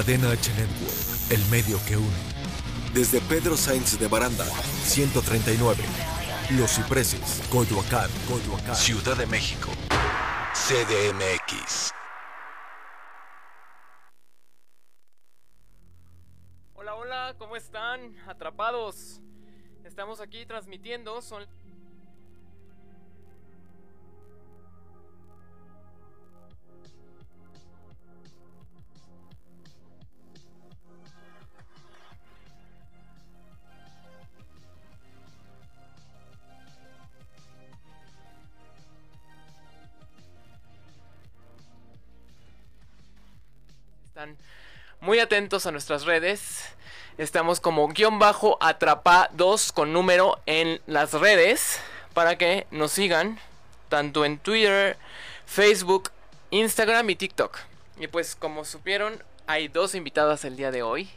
Adena H Network, el medio que une. Desde Pedro Sainz de Baranda, 139. Los Cipreses, Coyoacán, Coyoacán. Ciudad de México. CDMX. Hola, hola, ¿cómo están? Atrapados. Estamos aquí transmitiendo. Son Están muy atentos a nuestras redes. Estamos como guion bajo atrapa 2 con número en las redes para que nos sigan tanto en Twitter, Facebook, Instagram y TikTok. Y pues como supieron, hay dos invitadas el día de hoy.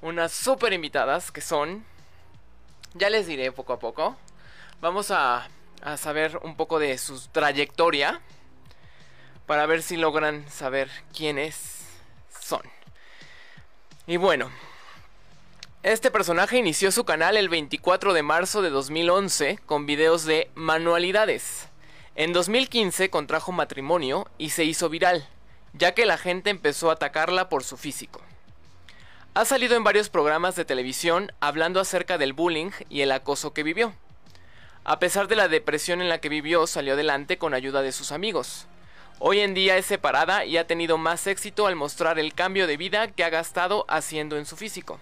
Unas super invitadas que son... Ya les diré poco a poco. Vamos a, a saber un poco de su trayectoria. Para ver si logran saber quiénes son. Y bueno, este personaje inició su canal el 24 de marzo de 2011 con videos de manualidades. En 2015 contrajo matrimonio y se hizo viral, ya que la gente empezó a atacarla por su físico. Ha salido en varios programas de televisión hablando acerca del bullying y el acoso que vivió. A pesar de la depresión en la que vivió, salió adelante con ayuda de sus amigos. Hoy en día es separada y ha tenido más éxito al mostrar el cambio de vida que ha gastado haciendo en su físico.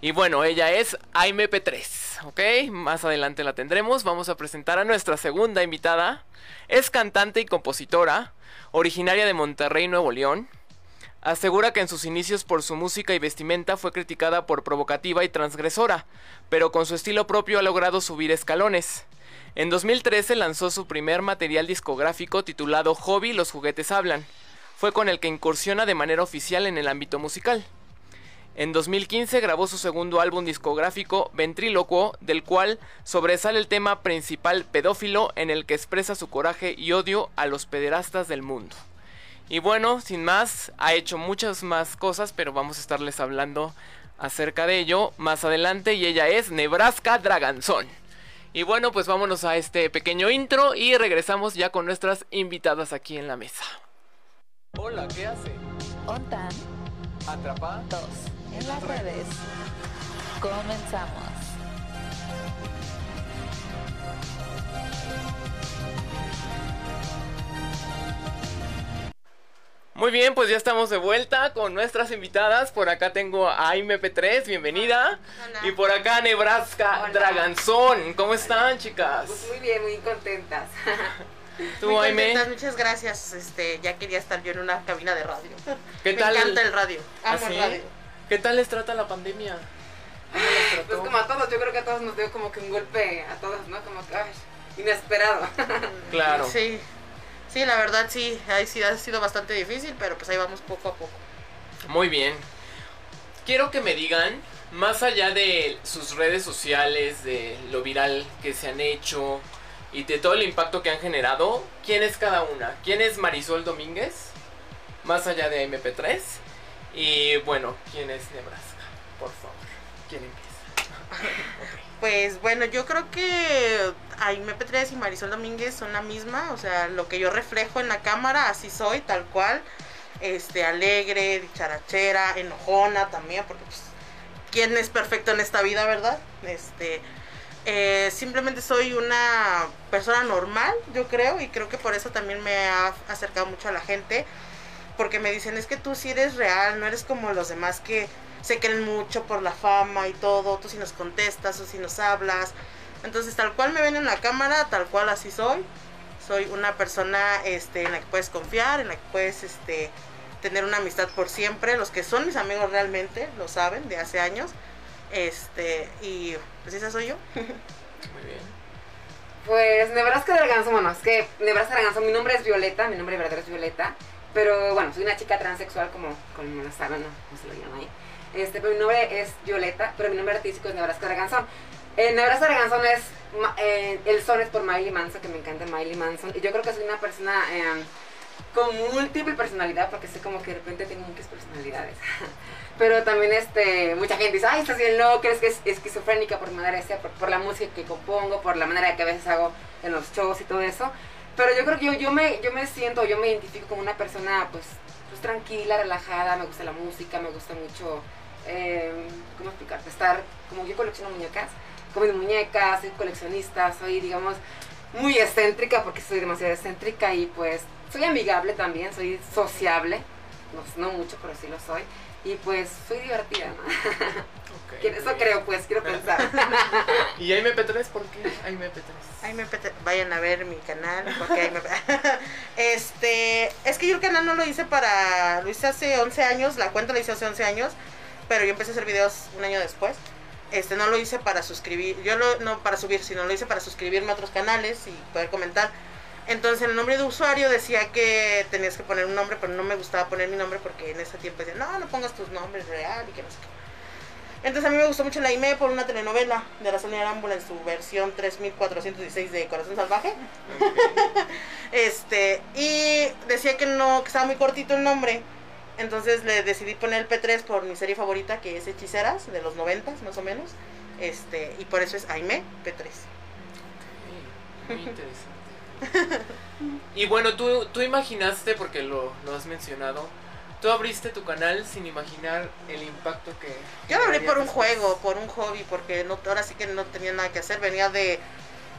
Y bueno, ella es AIMP3, ¿ok? Más adelante la tendremos. Vamos a presentar a nuestra segunda invitada. Es cantante y compositora, originaria de Monterrey, Nuevo León. Asegura que en sus inicios por su música y vestimenta fue criticada por provocativa y transgresora, pero con su estilo propio ha logrado subir escalones. En 2013 lanzó su primer material discográfico titulado Hobby Los juguetes hablan. Fue con el que incursiona de manera oficial en el ámbito musical. En 2015 grabó su segundo álbum discográfico Ventrílocuo, del cual sobresale el tema principal pedófilo en el que expresa su coraje y odio a los pederastas del mundo. Y bueno, sin más, ha hecho muchas más cosas, pero vamos a estarles hablando acerca de ello más adelante y ella es Nebraska Draganzón. Y bueno, pues vámonos a este pequeño intro y regresamos ya con nuestras invitadas aquí en la mesa. Hola, ¿qué hace? Ontan Atrapa. dos en las redes. Comenzamos. Muy bien, pues ya estamos de vuelta con nuestras invitadas. Por acá tengo a IMP3, bienvenida. Hola. Y por acá Nebraska Hola. Draganzón. ¿Cómo están, chicas? Pues muy bien, muy contentas. ¿Tú, Muy contentas, muchas gracias. Este, ya quería estar yo en una cabina de radio. ¿Qué Me tal? encanta el radio. Amo ¿Ah, sí? el radio. ¿Qué tal les trata la pandemia? Pues como a todos, yo creo que a todos nos dio como que un golpe a todos, ¿no? Como que, ay, inesperado. Claro. Sí. Sí, la verdad sí, ahí sí ha sido bastante difícil, pero pues ahí vamos poco a poco. Muy bien. Quiero que me digan, más allá de sus redes sociales, de lo viral que se han hecho y de todo el impacto que han generado, ¿quién es cada una? ¿Quién es Marisol Domínguez? Más allá de MP3. Y bueno, ¿quién es Nebraska? Por favor, ¿quién empieza? Pues bueno, yo creo que Aime P3 y Marisol Domínguez son la misma, o sea, lo que yo reflejo en la cámara, así soy, tal cual. Este, alegre, dicharachera, enojona también, porque pues, ¿quién es perfecto en esta vida, verdad? Este, eh, simplemente soy una persona normal, yo creo, y creo que por eso también me ha acercado mucho a la gente, porque me dicen, es que tú sí eres real, no eres como los demás que se creen mucho por la fama y todo, tú si nos contestas o si nos hablas. Entonces, tal cual me ven en la cámara, tal cual así soy. Soy una persona este, en la que puedes confiar, en la que puedes este, tener una amistad por siempre. Los que son mis amigos realmente lo saben de hace años. Este, y pues esa soy yo. Muy bien. Pues Nebraska Draganzo, bueno, es que Nebraska Draganzo, mi nombre es Violeta, mi nombre verdadero es Violeta, pero bueno, soy una chica transexual como, como lo saben, ¿no? ¿Cómo se lo llaman ahí? Este, pero mi nombre es Violeta, pero mi nombre artístico es Nebraska Draganzón. Eh, Nebraska Draganzón es, eh, el son es por Miley Manson, que me encanta Miley Manson, y yo creo que soy una persona eh, con múltiple personalidad, porque sé como que de repente tengo muchas personalidades. Pero también este, mucha gente dice, ay, estás bien loco, crees que es esquizofrénica por manera de por la música que compongo, por la manera que a veces hago en los shows y todo eso. Pero yo creo que yo, yo, me, yo me siento, yo me identifico como una persona pues, pues tranquila, relajada, me gusta la música, me gusta mucho, eh, ¿cómo explicarte? Estar, como yo colecciono muñecas, con mis muñecas, soy coleccionista, soy, digamos, muy excéntrica porque soy demasiado excéntrica y pues soy amigable también, soy sociable, no, no mucho, pero sí lo soy. Y pues soy divertida, ¿no? Ok, Que Eso creo, pues, quiero pensar. ¿Y AMP3 por qué AMP3? Ay, me pete- vayan a ver mi canal, porque ahí me... este, es que yo el canal no lo hice para, lo hice hace 11 años, la cuenta la hice hace 11 años, pero yo empecé a hacer videos un año después. Este, no lo hice para suscribir, yo lo, no para subir, sino lo hice para suscribirme a otros canales y poder comentar. Entonces el nombre de usuario decía que tenías que poner un nombre, pero no me gustaba poner mi nombre porque en ese tiempo decían, no, no pongas tus nombres real y que no sé qué. Entonces a mí me gustó mucho la IME por una telenovela de la Sonia Arámbula en su versión 3416 de Corazón Salvaje. Este, y decía que no, que estaba muy cortito el nombre. Entonces le decidí poner el P3 por mi serie favorita, que es Hechiceras, de los 90 más o menos. Este, y por eso es Aime P3. Muy interesante. Y bueno, tú, tú imaginaste, porque lo, lo has mencionado, tú abriste tu canal sin imaginar el impacto que... Yo lo abrí por un juego, por un hobby, porque no, ahora sí que no tenía nada que hacer. Venía de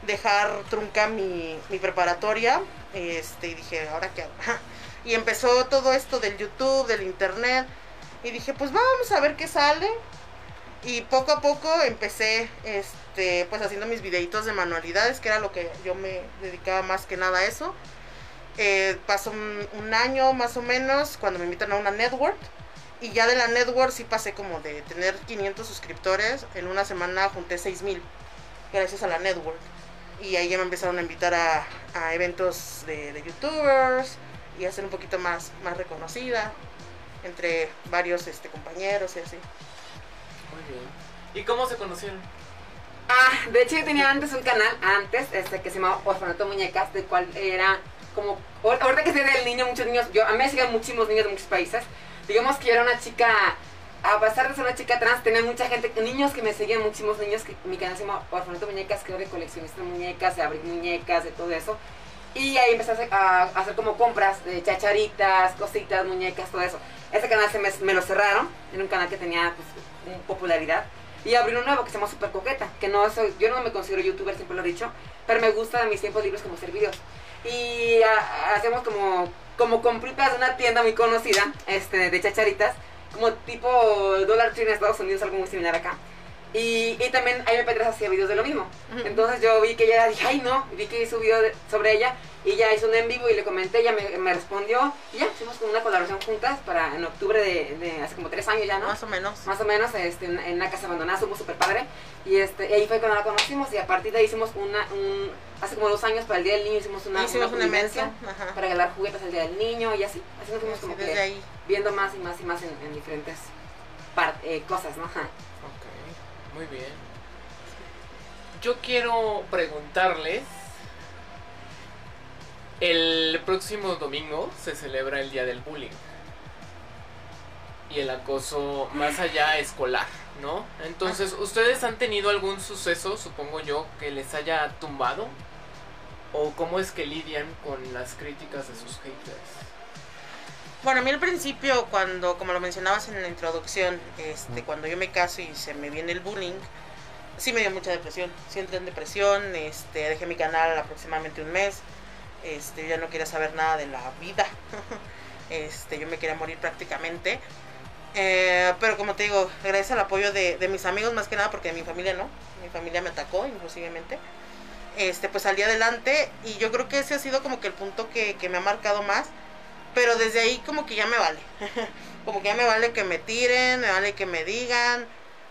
dejar trunca mi, mi preparatoria este, y dije, ¿ahora qué hago? Y empezó todo esto del YouTube, del internet. Y dije, pues vamos a ver qué sale. Y poco a poco empecé este, pues haciendo mis videitos de manualidades, que era lo que yo me dedicaba más que nada a eso. Eh, pasó un, año más o menos cuando me invitan a una network. Y ya de la network sí pasé como de tener 500 suscriptores. En una semana junté 6000 gracias a la network. Y ahí ya me empezaron a invitar a, eventos de youtubers y a ser un poquito más, más reconocida entre varios este, compañeros y así. Muy bien. ¿Y cómo se conocieron? Ah, de hecho yo tenía antes un canal, antes, este, que se llamaba Orfanato Muñecas, de cual era como, ahor- ahorita que soy del niño, muchos niños, yo, a mí me siguen muchísimos niños de muchos países, digamos que yo era una chica, a pesar de ser una chica trans, tenía mucha gente, niños que me seguían, muchísimos niños, que mi canal se llama Orfanato Muñecas, que era de coleccionista de muñecas, de abrir muñecas, de todo eso, y ahí empecé a hacer, a como compras de chacharitas, cositas, muñecas, todo eso. Ese canal se me, me lo cerraron, era un canal que tenía pues, popularidad. Y abrí uno nuevo que se llama Super Coqueta, que no soy, yo no me considero youtuber, siempre lo he dicho, pero me gusta en mis tiempos libres como hacer videos. Y ah, hacemos como, como compritas de una tienda muy conocida, este, de chacharitas, como tipo Dollar Tree en Estados Unidos, algo muy similar acá. Y, y también IMP3 hacía videos de lo mismo. Entonces yo vi que ella, dije, ay no, vi que hizo video de- sobre ella y ya hizo un en vivo y le comenté, ella me, me respondió y ya hicimos como una colaboración juntas para en octubre de, de hace como tres años ya, ¿no? Más o menos. más o menos este, en, en una casa abandonada, somos súper padre. Y, este, y ahí fue cuando la conocimos y a partir de ahí hicimos una, un, hace como dos años para el Día del Niño hicimos una, Hicimos un convivencia evento. Ajá. para regalar juguetes al Día del Niño y así, así nos fuimos como que ahí. viendo más y más y más en, en diferentes par- eh, cosas, ¿no? Ajá. Muy bien. Yo quiero preguntarles. El próximo domingo se celebra el Día del Bullying. Y el acoso más allá escolar, ¿no? Entonces, ¿ustedes han tenido algún suceso, supongo yo, que les haya tumbado? ¿O cómo es que lidian con las críticas de sus haters? Bueno, a mí al principio, cuando, como lo mencionabas en la introducción, este, Ujú. cuando yo me caso y se me viene el bullying, sí me dio mucha depresión. Sí entré en depresión, este, dejé mi canal aproximadamente un mes. Este, ya no quería saber nada de la vida. este, yo me quería morir prácticamente. Eh, pero como te digo, gracias al apoyo de, de mis amigos más que nada, porque de mi familia no. Mi familia me atacó inclusivemente. Este, pues salí adelante y yo creo que ese ha sido como que el punto que, que me ha marcado más. Pero desde ahí como que ya me vale. como que ya me vale que me tiren, me vale que me digan.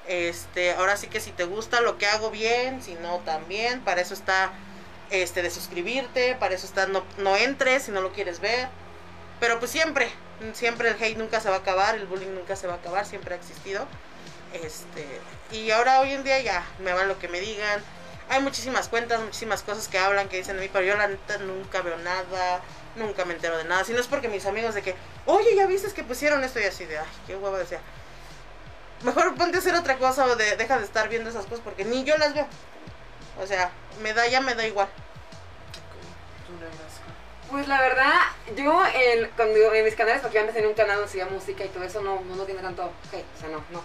Este, ahora sí que si te gusta lo que hago bien, si no también, para eso está este de suscribirte, para eso está no, no entres si no lo quieres ver. Pero pues siempre, siempre el hate nunca se va a acabar, el bullying nunca se va a acabar, siempre ha existido. Este, y ahora hoy en día ya me vale lo que me digan. hay muchísimas cuentas, muchísimas cosas que hablan, que dicen de mí, pero yo la neta nunca veo nada, nunca me entero de nada. Si no es porque mis amigos de que, oye, ya viste que pusieron esto y así de, ay, qué huevo decía. Mejor ponte a hacer otra cosa o de, deja de estar viendo esas cosas porque ni yo las veo. O sea, me da, ya me da igual. Pues la verdad, yo en, cuando, en mis canales, porque antes tenía un canal donde hacía música y todo eso, no, no, tiene tanto o sea, no, no.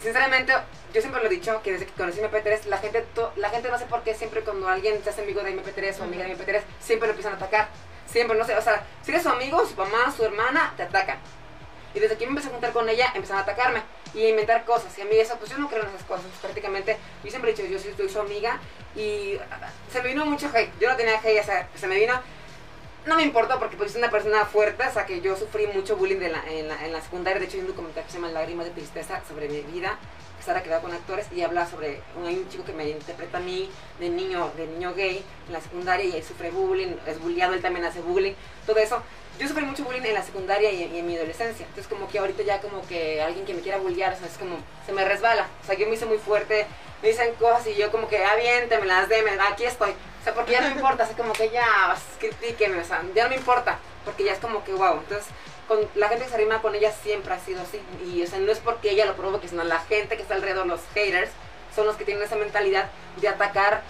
Sinceramente, yo siempre lo he dicho, que desde que conocí MP3, la gente, to- la gente no sé por qué siempre cuando alguien se hace amigo de MP3 o amiga de MP3, siempre lo empiezan a atacar. Siempre, no sé, o sea, si eres su amigo, su mamá, su hermana, te atacan. Y desde que me empecé a juntar con ella, empezaron a atacarme y a inventar cosas. Y a mí eso, pues yo no creo en esas cosas, prácticamente. Yo siempre he dicho, yo sí soy su amiga y se me vino mucho hate. Yo no tenía hate, o sea, se me vino no me importó porque pues una persona fuerte, o sea que yo sufrí mucho bullying de la- en, la, en la secundaria. De hecho hay un documental que se llama Lágrimas de Tristeza sobre mi vida, que estará quedado con actores y habla sobre hay un chico que me interpreta a mí de niño, de niño gay en la secundaria y él sufre bullying, es bulliado, él también hace bullying, todo eso. Yo sufrí mucho bullying en la secundaria y, y en mi adolescencia. Entonces como que ahorita ya como que alguien que me quiera bullear, o sea, es como, se me resbala. O sea, yo me hice muy fuerte, me dicen cosas y yo como que, ah, bien, te me las de, me- aquí estoy. O sea, porque ya no me importa, así como que ya, critíqueme, o sea, ya no me importa, porque ya es como que, wow. Entonces, con la gente que se arrima con ella siempre ha sido así. Y, o sea, no es porque ella lo provoque, sino la gente que está alrededor, los haters, son los que tienen esa mentalidad de atacar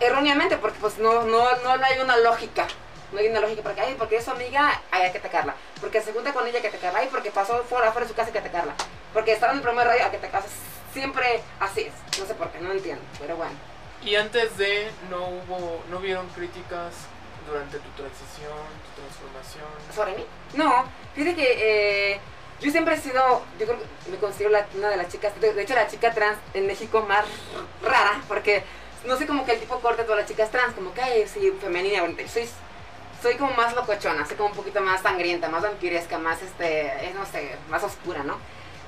erróneamente, porque pues no, no, no hay una lógica. No hay una lógica, porque, ay, porque es su amiga, ay, hay que atacarla. Porque se junta con ella, hay que atacarla. Ay, porque pasó fuera, fuera de su casa, hay que atacarla. Porque estaba en el de radio, hay que atacarla. Siempre así es. No sé por qué, no entiendo. Pero bueno. Y antes de, no hubo, no hubieron críticas durante tu transición, tu transformación. ¿Sobre mí? No, fíjate que eh, yo siempre he sido, yo creo que me considero la- una de las chicas, de, de hecho la chica trans en México más rara, porque no sé como que el tipo corte de todas las chicas trans, como que ay, sí, femenina, soy, soy como más locochona, soy como un poquito más sangrienta, más vampiresca, más, este, eh, no sé, más oscura, ¿no?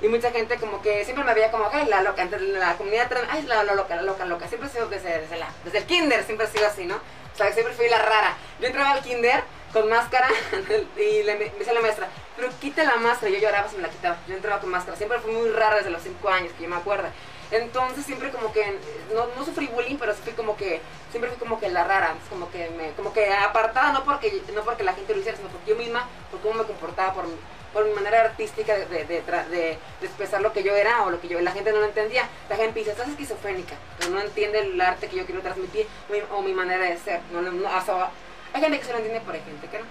Y mucha gente como que siempre me veía como, ay, la loca, entre la comunidad trans, ay, la, la loca, la loca, loca. Siempre he sido desde, desde, la, desde el kinder, siempre he sido así, ¿no? O sea, siempre fui la rara. Yo entraba al kinder con máscara y le, me decía la maestra, pero quita la máscara. Yo lloraba si me la quitaba. Yo entraba con máscara. Siempre fui muy rara desde los 5 años, que yo me acuerdo. Entonces siempre como que, no, no sufrí bullying, pero sí como que, siempre fui como que la rara, como que me, como que apartada, no porque, no porque la gente lo hiciera, sino porque yo misma, por cómo me comportaba, por, por mi manera artística de, de, de, tra- de- de expresar lo que yo era o lo que yo, la gente no lo entendía. La gente dice, estás esquizofrénica, pero no entiende el arte que yo quiero transmitir o mi, o mi manera de ser. No, no, no, o sea, hay gente que se lo entiende, pero hay gente que no.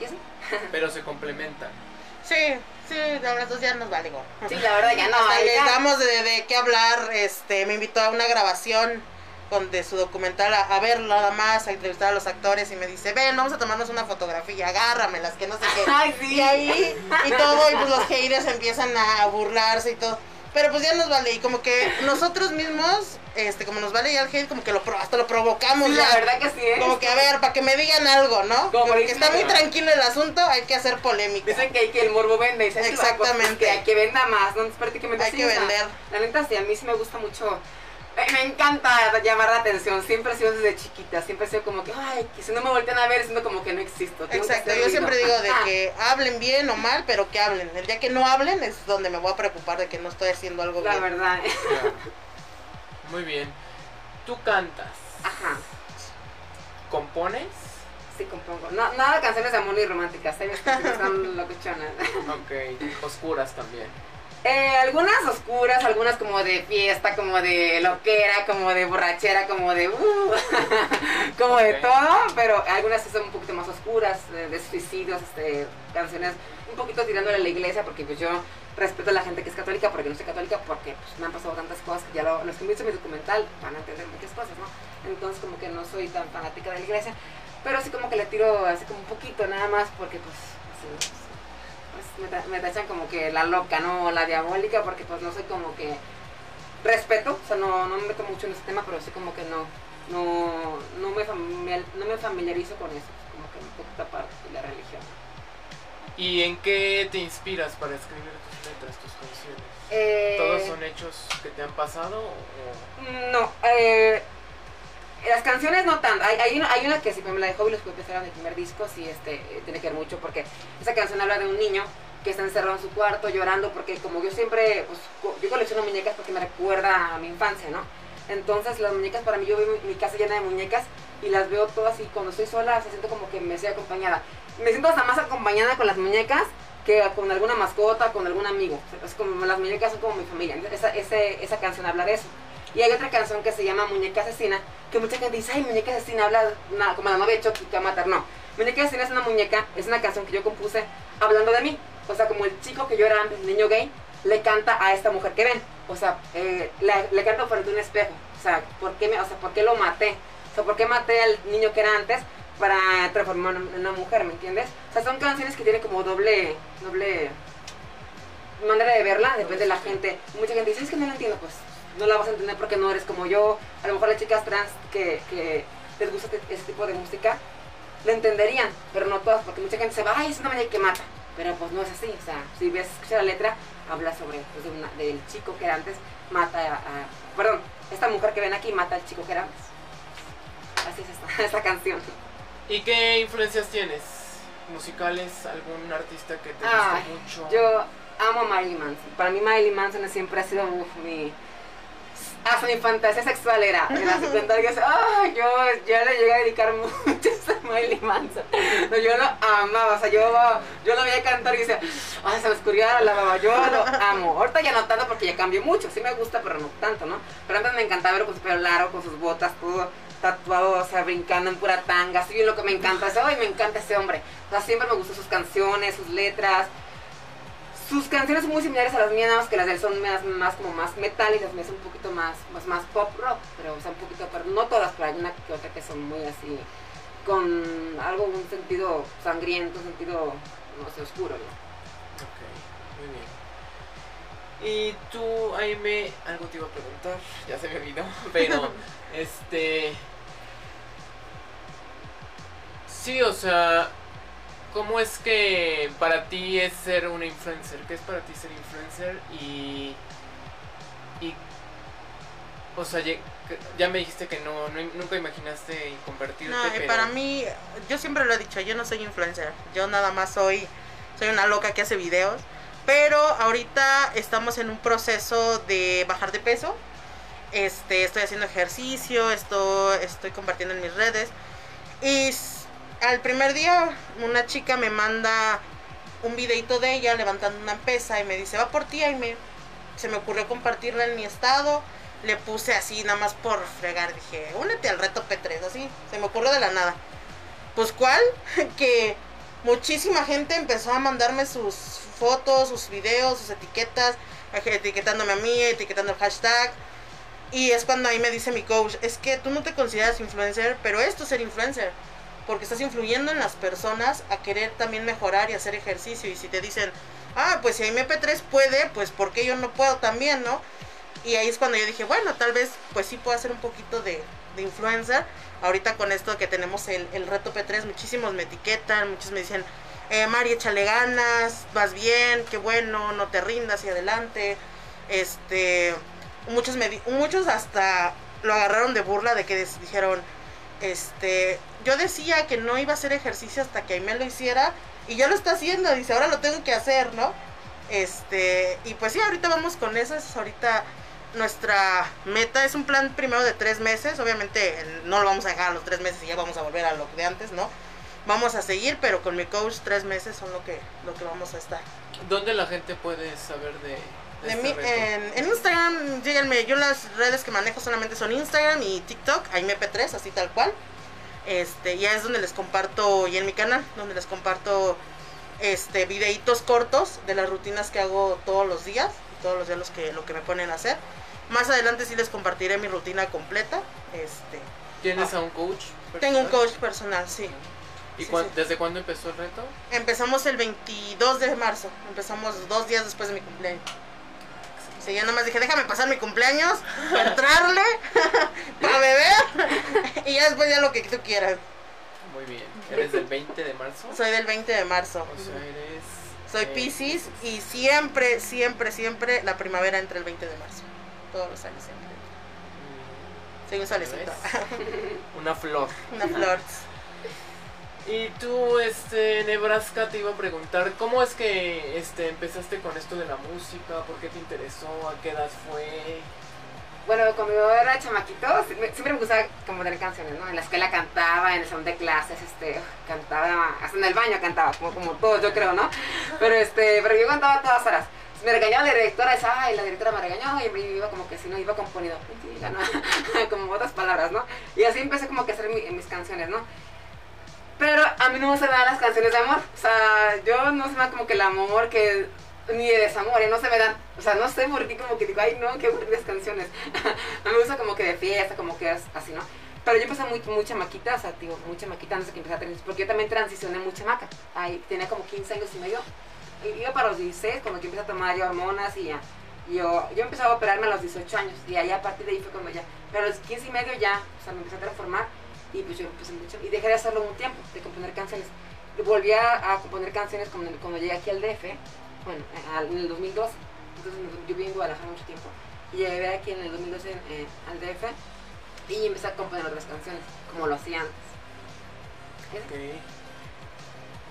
¿Y así? Pero se complementan. Sí, sí, a las dos ya nos vale. Sí, la verdad ya no. Hasta ahí les ya- damos de, de qué hablar. Este, me invitó a una grabación con, de su documental a, a ver nada más, a entrevistar a los actores y me dice, ven, vamos a tomarnos una fotografía, agárramelas, que no sé qué. Ay, sí. Y ahí, y todo, y pues los haters empiezan a burlarse y todo. Pero pues ya nos vale, y como que nosotros mismos, este, como nos vale ya el hate, como que lo, hasta lo provocamos Sí, ya. la verdad que sí, ¿eh? Como que a ver, para que me digan algo, ¿no? Como que está muy tranquilo el asunto, hay que hacer polémica. Dicen que, que el morbo vende. Exactamente. Que hay que venda más, ¿no? Es prácticamente Hay que vender. La neta, sí, a mí sí me gusta mucho. Eh, Me encanta llamar la atención. Siempre he sido desde chiquita. Siempre he sido como que, ay, que si no me voltean a ver, siento como que no existo. tengo que Exacto, yo siempre digo de que hablen bien o mal, pero que hablen. El día que no hablen es donde me voy a preocupar de que no estoy haciendo algo La bien. verdad. Claro. Muy bien. Tú cantas, Ajá. compones. Sí, compongo. No, nada de canciones de amor ni románticas. ¿eh? Mis canciones son locochonas. Ok. Oscuras también. Eh, algunas oscuras, algunas como de fiesta, como de loquera, como de borrachera, como de uh, como de todo, pero algunas son un poquito más oscuras, de, de suicidios, este, canciones un poquito tirándole a la iglesia, porque pues yo respeto a la gente que es católica, porque no soy católica, porque pues, me han pasado tantas cosas que ya lo- los que han visto mi documental van a entender muchas cosas, ¿no? Entonces como que no soy tan fanática de la iglesia, pero sí como que le tiro así como un poquito nada más, porque pues, así, pues, me, ta- me tachan como que la loca, ¿no? O la diabólica, porque pues no soy como que respeto, o sea, no, no me meto mucho en ese tema, pero sí como que no, no, no, me, familiar- no me familiarizo con eso, como que un poquito aparte de la religión. ¿Y en qué te inspiras para escribir tus letras, tus canciones? Eh, ¿Todos son hechos que te han pasado o...? No, eh, las canciones no tanto. Hay, hay, una, hay una que si me la de Hobby los que empezaron el primer disco, sí, este, eh, tiene que ver mucho porque esa canción habla de un niño que está encerrado en su cuarto llorando porque como yo siempre, pues yo colecciono muñecas porque me recuerda a mi infancia, ¿no? Entonces las muñecas para mí, yo veo mi, casa llena de muñecas y las veo todas y cuando estoy sola se siento como que me estoy acompañada. Me siento hasta más acompañada con las muñecas que con alguna mascota, con algún amigo. Es como, las muñecas son como mi familia. Esa, ese- esa canción habla de eso. Y hay otra canción que se llama Muñeca Asesina, que mucha gente dice, ay, Muñeca Asesina habla na- como la novia de Chucky que va a matar. No, Muñeca Asesina es una muñeca, es una canción que yo compuse hablando de mí. O sea, como el chico que yo era antes, el niño gay, le canta a esta mujer que ven. O sea, eh, le, le canta frente a un espejo. O sea, ¿por qué, me, o sea, ¿por qué lo maté? O sea, ¿por qué maté al niño que era antes para transformarlo en una mujer, ¿me entiendes? O sea, son canciones que tienen como doble, doble manera de verla, depende de la gente. Mucha gente dice, es que no la entiendo, pues no la vas a entender porque no eres como yo. A lo mejor las chicas trans que, que les gusta este, este tipo de música, la entenderían, pero no todas, porque mucha gente se va, ay, es una muñeca que mata. Pero pues no es así, o sea, si ves, escucha la letra, habla sobre, pues, de una- del chico que era antes, mata a, a- perdón, esta mujer que ven aquí mata al chico que era antes. Así es esta, esta canción. ¿Y qué influencias tienes? ¿Musicales? ¿Algún artista que te guste mucho? Yo amo a Marilyn Manson. Para mí Marilyn Manson siempre ha sido uf, mi... Hasta mi fantasía sexual era. En la secundaria, ay, yo, yo le llegué a dedicar mucho a Marilyn Manson. No, yo lo amaba, o sea, yo, yo lo veía cantar y decía, ay, se me escurría la baba, yo lo amo. Ahorita ya no tanto porque ya cambió mucho, sí me gusta, pero no tanto, ¿no? Pero antes me encantaba verlo con su pelo largo, con sus botas, todo tatuado, o sea, brincando en pura tanga, así lo que me encanta, o sea, ay, me encanta ese hombre. O sea, siempre me gustan sus canciones, sus letras, sus canciones son muy similares a las mías, nada más que las de él son más, más como más metal y las mías son un poquito más, más, más pop rock, pero o sea, un poquito, pero no todas, pero hay una que otra que son muy así, con algo, un sentido sangriento, un sentido, no sé, oscuro, ¿no? Ok, muy bien. Y tú, Aime, algo te iba a preguntar, ya se me olvidó, pero este... Sí, o sea, ¿cómo es que para ti es ser una influencer? ¿Qué es para ti ser influencer? Y... y o sea, ya, me dijiste que no, no- nunca imaginaste convertirte, No, pero... para mí, yo siempre lo he dicho, yo no soy influencer. Yo nada más soy, soy una loca que hace videos. Pero ahorita estamos en un proceso de bajar de peso. Este, estoy haciendo ejercicio, estoy, estoy compartiendo en mis redes. Y al primer día, una chica me manda un videito de ella levantando una pesa y me dice, va por ti, y me, se me ocurrió compartirla en mi estado. Le puse así, nada más por fregar. Dije, únete al reto P3, así. Se me ocurrió de la nada. Pues, ¿cuál? que muchísima gente empezó a mandarme sus fotos, sus videos, sus etiquetas, etiquetándome a mí, etiquetando el hashtag. Y es cuando ahí me dice mi coach, es que tú no te consideras influencer, pero esto es ser influencer. Porque estás influyendo en las personas a querer también mejorar y hacer ejercicio. Y si te dicen, ah, pues si MP3 puede, pues ¿por qué yo no puedo también, no? Y ahí es cuando yo dije, bueno, tal vez pues sí puedo hacer un poquito de, de influencer. Ahorita con esto que tenemos el, el reto P3, muchísimos me etiquetan, muchos me dicen, eh, Mari, échale ganas, vas bien, qué bueno, no te rindas y adelante. Este, muchos, me, muchos hasta lo agarraron de burla de que dijeron, este, yo decía que no iba a hacer ejercicio hasta que Aimee lo hiciera y ya lo está haciendo, dice, ahora lo tengo que hacer, ¿no? Este, y pues sí, ahorita vamos con eso, es ahorita nuestra meta, es un plan primero de tres meses, obviamente no lo vamos a dejar a los tres meses y ya vamos a volver a lo de antes, ¿no? Vamos a seguir, pero con mi coach tres meses son lo que, lo que vamos a estar. ¿Dónde la gente puede saber de, de este en, en Instagram, síganme, yo las redes que manejo solamente son Instagram y TikTok, AIMP3, así tal cual. Este, ya es donde les comparto, y en mi canal, donde les comparto este videitos cortos de las rutinas que hago todos los días, todos los días los que, lo que me ponen a hacer. Más adelante sí les compartiré mi rutina completa. Este, ¿Tienes a un coach? tengo un personal? coach personal, sí. ¿Y sí, cuán- sí. desde cuándo empezó el reto? Empezamos el 22 de marzo, empezamos dos días después de mi cumpleaños. Sí, ya nomás dije, déjame pasar mi cumpleaños, para entrarle, para beber, y ya después ya lo que tú quieras. Muy bien. ¿Eres del 20 de marzo? Soy del 20 de marzo. O sea, eres... Soy Pisces y siempre, siempre, siempre la primavera entre el 20 de marzo. Todos los años siempre. Soy un solecito. Una flor. una flor. Y tú, este, Nebraska, te iba a preguntar, ¿cómo es que este, empezaste con esto de la música? ¿Por qué te interesó? ¿A qué edad fue? bueno, cuando yo era chamaquito, siempre me gustaba componer canciones, ¿no? En la escuela cantaba, en el salón de clases, este, cantaba, hasta en el baño cantaba, como, como todos, yo creo, ¿no? Pero este, pero yo cantaba todas horas. Me regañaba la directora, decía, ay, la directora me regañó, y iba como que si no, iba componido, como otras palabras, ¿no? Y así empecé como que a hacer mi- mis canciones, ¿no? Pero a mí no me se me dan las canciones de amor. O sea, yo no se me da como que el amor que. Ni de desamor, ¿eh? no se me dan. O sea, no sé por qué como que digo, ay no, qué aburridas canciones. no me gusta como que de fiesta, como que así, ¿no? Pero yo empecé muy, muy chamaquita, o sea, digo, muy chamaquita antes de que empecé a tener. Porque yo también transicioné muy chamaca. Ahí tenía como 15 años y medio. Iba para los 16, cuando que empecé a tomar hormonas y ya. Yo, yo empecé a operarme a los 18 años y ahí a partir de ahí fue cuando ya. Pero a los 15 y medio ya, o sea, me empecé a transformar y pues yo empecé mucho. Y dejé de hacerlo un tiempo, de componer canciones. Volví a, a componer canciones cuando, cuando llegué aquí al DF, bueno, en el 2012. Entonces yo viví en Guadalajara mucho tiempo. Y llegué aquí en el 2012 eh, al DF y empecé a componer otras canciones, como lo hacía antes. Ok.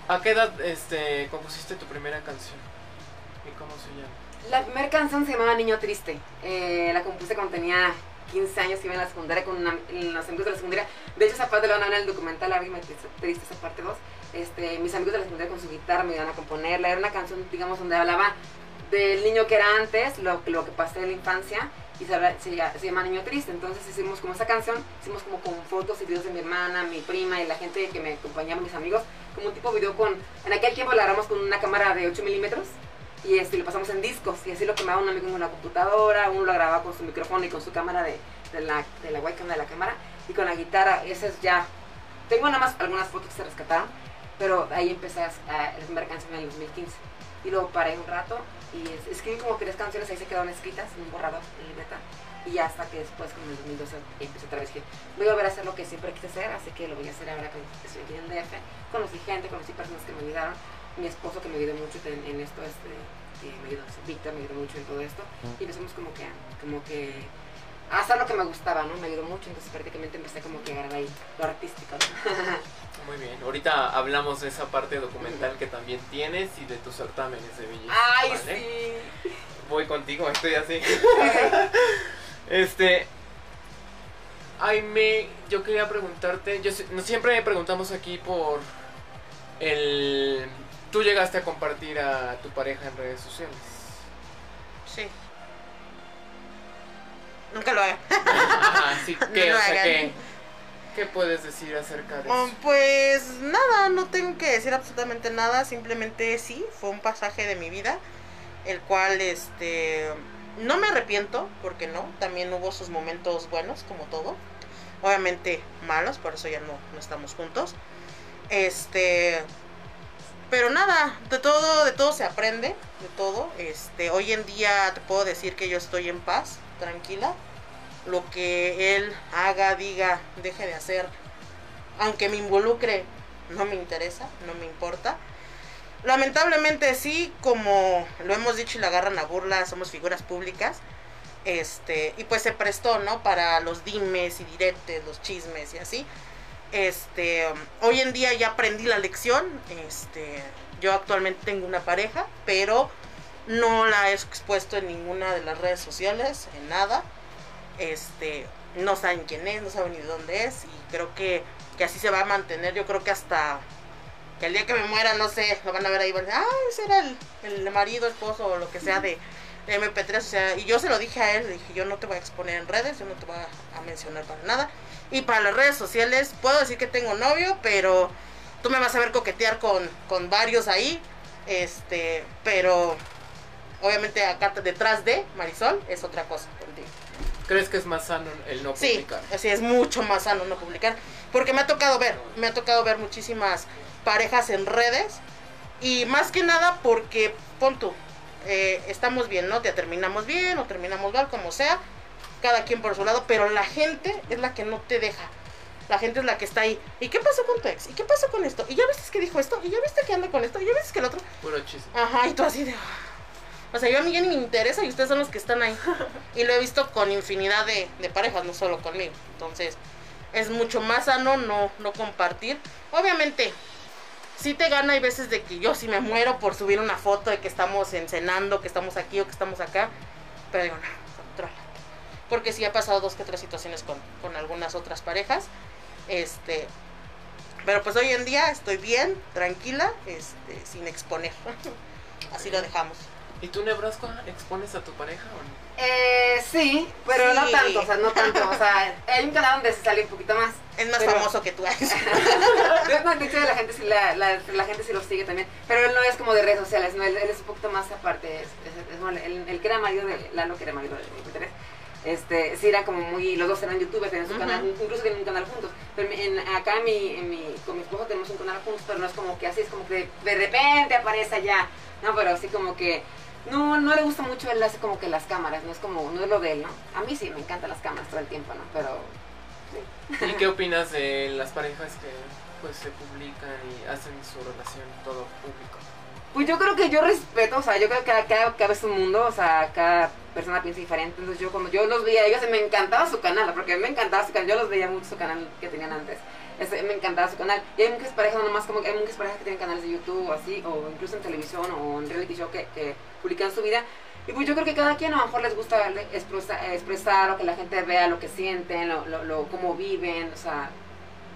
¿A qué edad este, compusiste tu primera canción? ¿Y cómo se llama? La primera canción se llamaba Niño Triste. Eh, la compuse cuando tenía 15 años, iba en la secundaria con una, en los amigos de la secundaria. De hecho, esa parte la van a ver en el documental Lágrima Triste, esa parte 2. Este, mis amigos de la secundaria con su guitarra me iban a componerla. Era una canción, digamos, donde hablaba del niño que era antes, lo, lo que pasé en la infancia, y se, se, se llama Niño Triste. Entonces hicimos como esa canción, hicimos como con fotos y videos de mi hermana, mi prima y la gente que me acompañaba, mis amigos, como un tipo de video con, en aquel tiempo la grabamos con una cámara de 8 milímetros y este, lo pasamos en discos y así lo quemaba un amigo en una computadora, uno lo grababa con su micrófono y con su cámara de, de la, de la webcam de la cámara y con la guitarra, ese es ya, tengo nada más algunas fotos que se rescataron, pero ahí empecé a, a canción en el 2015 y luego paré un rato y es- escribí como tres canciones, ahí se quedaron escritas en un borrador, en libreta y hasta que después, como en el 2012, empecé otra vez que voy a volver a hacer lo que siempre quise hacer, así que lo voy a hacer ahora que estoy aquí en DF. Conocí gente, conocí personas que me ayudaron, mi esposo que me ayudó mucho en, en esto, este, que me ayudó, Víctor me ayudó mucho en todo esto, y empezamos como que, a- como que a hacer lo que me gustaba, ¿no? Me ayudó mucho, entonces prácticamente empecé como que a agarrar ahí lo artístico, ¿no? Muy bien. Ahorita hablamos de esa parte documental que también tienes y de tus certámenes de belleza. ¡Ay, ¿vale? sí! Voy contigo, estoy así. Este. Aime, yo quería preguntarte. Yo siempre preguntamos aquí por el. Tú llegaste a compartir a tu pareja en redes sociales. Sí. Nunca lo haga. Ajá, sí. ¿Qué, No o sea, hagan. ¿qué, ¿Qué puedes decir acerca de Oh, eso? Pues nada, no tengo que decir absolutamente nada, simplemente sí, fue un pasaje de mi vida, el cual este no me arrepiento, porque no, también hubo sus momentos buenos, como todo, obviamente malos, por eso ya no, no estamos juntos. Este, pero nada, de todo, de todo se aprende, de todo. Este, hoy en día te puedo decir que yo estoy en paz, tranquila. Lo que él haga, diga, deje de hacer, aunque me involucre, no me interesa, no me importa. Lamentablemente sí, como lo hemos dicho y la agarran a burla, somos figuras públicas. Este, y pues se prestó, ¿no? Para los dimes y diretes, los chismes y así. Este, hoy en día ya aprendí la lección. Este, yo actualmente tengo una pareja, pero no la he expuesto en ninguna de las redes sociales, en nada. Este, no saben quién es, no saben ni de dónde es y creo que, que así se va a mantener. Yo creo que hasta que el día que me muera, no sé, lo van a ver ahí, van a decir, ah, ese era el, el marido, esposo o lo que sea de, de MP3. O sea, y yo se lo dije a él, le dije, yo no te voy a exponer en redes, yo no te voy a mencionar para nada. Y para las redes sociales, puedo decir que tengo novio, pero tú me vas a ver coquetear con, con varios ahí. Este, pero obviamente acá detrás de Marisol es otra cosa contigo. ¿Crees que es más sano el no Sí, publicar? así es mucho más sano no publicar. Porque me ha tocado ver, me ha tocado ver muchísimas parejas en redes. Y más que nada porque, pon tú, eh, estamos bien, ¿no? Ya terminamos bien o terminamos mal, como sea. Cada quien por su lado. Pero la gente es la que no te deja. La gente es la que está ahí. ¿Y qué pasó con tu ex? ¿Y qué pasó con esto? ¿Y ya viste que dijo esto? ¿Y ya viste que anda con esto? ¿Y ya viste que el otro? Puro chisme. Ajá, y tú así de... O sea, yo a mí ya ni me interesa y ustedes son los que están ahí. Y lo he visto con infinidad de, de parejas, no solo conmigo. Entonces, es mucho más sano no, no compartir. Obviamente, sí te gana, hay veces de que yo sí me muero por subir una foto de que estamos encenando, que estamos aquí o que estamos acá. Pero digo, no. Porque sí ha pasado dos que tres situaciones con, con algunas otras parejas. Este, pero pues hoy en día estoy bien, tranquila, este, sin exponer. Así lo dejamos. ¿Y tú, Nebraska, expones a tu pareja o no? Eh, sí, pero no Sí. tanto, o sea, no tanto. O sea, hay un canal donde se sale un poquito más. Es más Pero- famoso que tú. No, de hecho, la gente, sí, la, la, la gente sí lo sigue también. Pero él no es como de redes sociales, no, él, él es un poquito más aparte. Es, es- es- bueno, el, el que era marido de Lalo, que era marido de Teresa, este, sí era como muy, los dos eran youtubers, tenían su Ujú. canal, incluso tienen un canal juntos. Pero en, acá mi, en mi, con mi esposo tenemos un canal juntos, pero no es como que así, es como que de repente aparece allá. No, pero así como que, no, no le gusta mucho él hace como que las cámaras, no es como, no es lo de él, ¿no? A mí sí, me encantan las cámaras todo el tiempo, ¿no? Pero ¿Y qué opinas de las parejas que pues se publican y hacen su relación todo público? Pues yo creo que yo respeto, o sea, yo creo que cada, cada cabeza es un mundo, o sea, cada persona piensa diferente. Entonces yo cuando yo los veía ellos, me encantaba su canal, porque me encantaba su canal, yo los veía mucho su canal que tenían antes. Me encantaba su canal. Y hay muchas parejas, no nomás como hay muchas parejas que tienen canales de YouTube o así, o incluso en televisión o en reality show que, publican su vida. Y pues yo creo que cada quien a lo mejor les gusta expresa- expresar o que la gente vea lo que sienten, lo, lo, lo- cómo viven, o sea,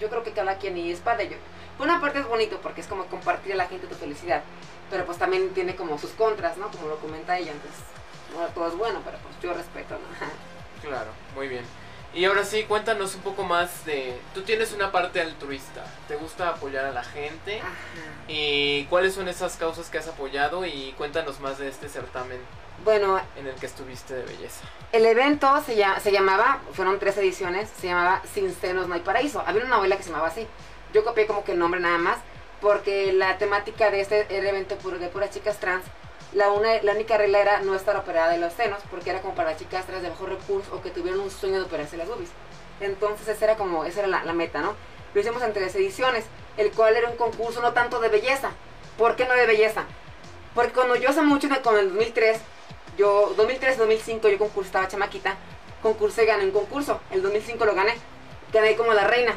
yo creo que cada quien y es para ello. Por una parte es bonito porque es como compartir a la gente tu felicidad, pero pues también tiene como sus contras, ¿no? Como lo comenta ella, entonces no todo es bueno, pero pues yo respeto, ¿no? Claro, muy bien. Y ahora sí, cuéntanos un poco más de... Tú tienes una parte altruista, te gusta apoyar a la gente. Ajá. ¿Y cuáles son esas causas que has apoyado? Y cuéntanos más de este certamen Bueno, en el que estuviste de belleza. el evento se, lla- se llamaba, fueron tres ediciones, se llamaba Sin senos no hay paraíso. Había una novela que se llamaba así. Yo copié como que el nombre nada más, porque la temática de este era evento de puras chicas trans, la, una, la única regla era no estar operada de los senos, porque era como para chicas trans de bajo recurso o que tuvieran un sueño de operarse las boobies. Entonces esa era como, esa era la, la meta, ¿no? Lo hicimos en tres ediciones, el cual era un concurso no tanto de belleza. ¿Por qué no de belleza? Porque cuando yo hace mucho, con el 2003, yo, 2003-2005, yo concursé, estaba chamaquita, concursé, gané un concurso. El 2005 lo gané, gané como la reina.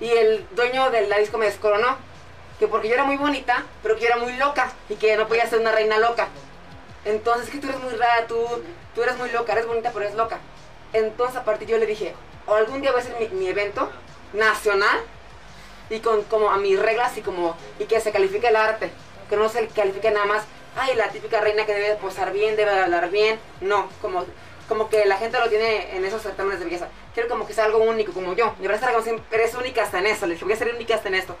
Y el dueño de la disco me descoronó, que porque yo era muy bonita, pero que yo era muy loca y que no podía ser una reina loca. Entonces, es que tú eres muy rara, tú, tú eres muy loca, eres bonita, pero eres loca. Entonces, a partir yo le dije, o algún día voy a hacer mi, mi evento nacional y con como a mis reglas y como y que se califique el arte, que no se califique nada más, ay, la típica reina que debe posar bien, debe hablar bien, no, como como que la gente lo tiene en esos certámenes de belleza. Quiero como que sea algo único, como yo. De verdad, como siempre eres única hasta en esto. Le dije, voy a ser única hasta en esto.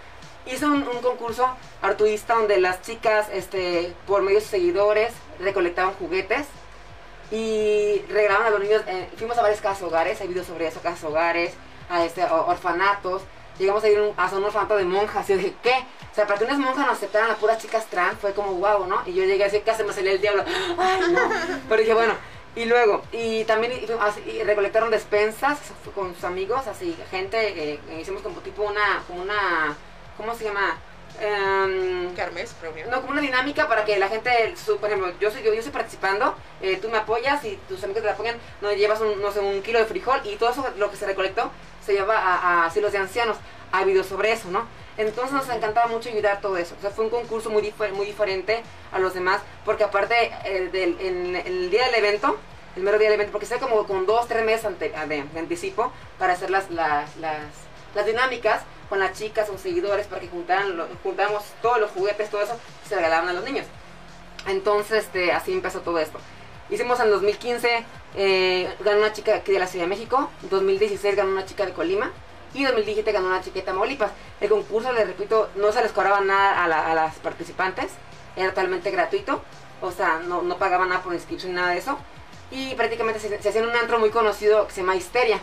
Hice un, concurso altruista donde las chicas, este, por medio de sus seguidores, recolectaban juguetes y regalaban a los niños. eh, fuimos a varias casas hogares, hay videos sobre eso, casas hogares, a este, orfanatos. Llegamos a ir a un orfanato de monjas. Y yo dije, ¿qué? O sea, para que unas monjas nos aceptaran a puras chicas trans, fue como guau, ¿no? Y yo llegué así, casi me salía el diablo. Ay, no. Pero dije, bueno. Y luego, y también recolectaron despensas con sus amigos, así, gente, eh, hicimos como tipo una, una, ¿cómo se llama? Em, Carmes, premio. no, como una dinámica para que la gente, su- por ejemplo, yo soy yo, yo estoy participando, eh, tú me apoyas y tus amigos te apoyan, no llevas un, no sé, un kilo de frijol y todo eso lo que se recolectó se lleva a, a asilos de ancianos. Ha habido sobre eso, ¿no? Entonces nos encantaba mucho ayudar todo eso. O sea, fue un concurso muy, difer- muy diferente a los demás, porque aparte eh, del, el día del evento, el mero día del evento, porque está como con dos, tres meses ante- de, de anticipo para hacer las, las, las, las dinámicas con las chicas o seguidores para que juntaran juntáramos todos los juguetes, todo eso, y se regalaban a los niños. Entonces, este, así empezó todo esto. Hicimos en 2015, eh, ganó una chica aquí de la Ciudad de México, 2016 ganó una chica de Colima y 2017 ganó una chica de Tamaulipas. El concurso, les repito, no se les cobraba nada a, la- a las participantes, era totalmente gratuito, o sea, no, pagaban nada por inscripción nada de eso. Y prácticamente se, hacía un antro muy conocido que se llama Histeria,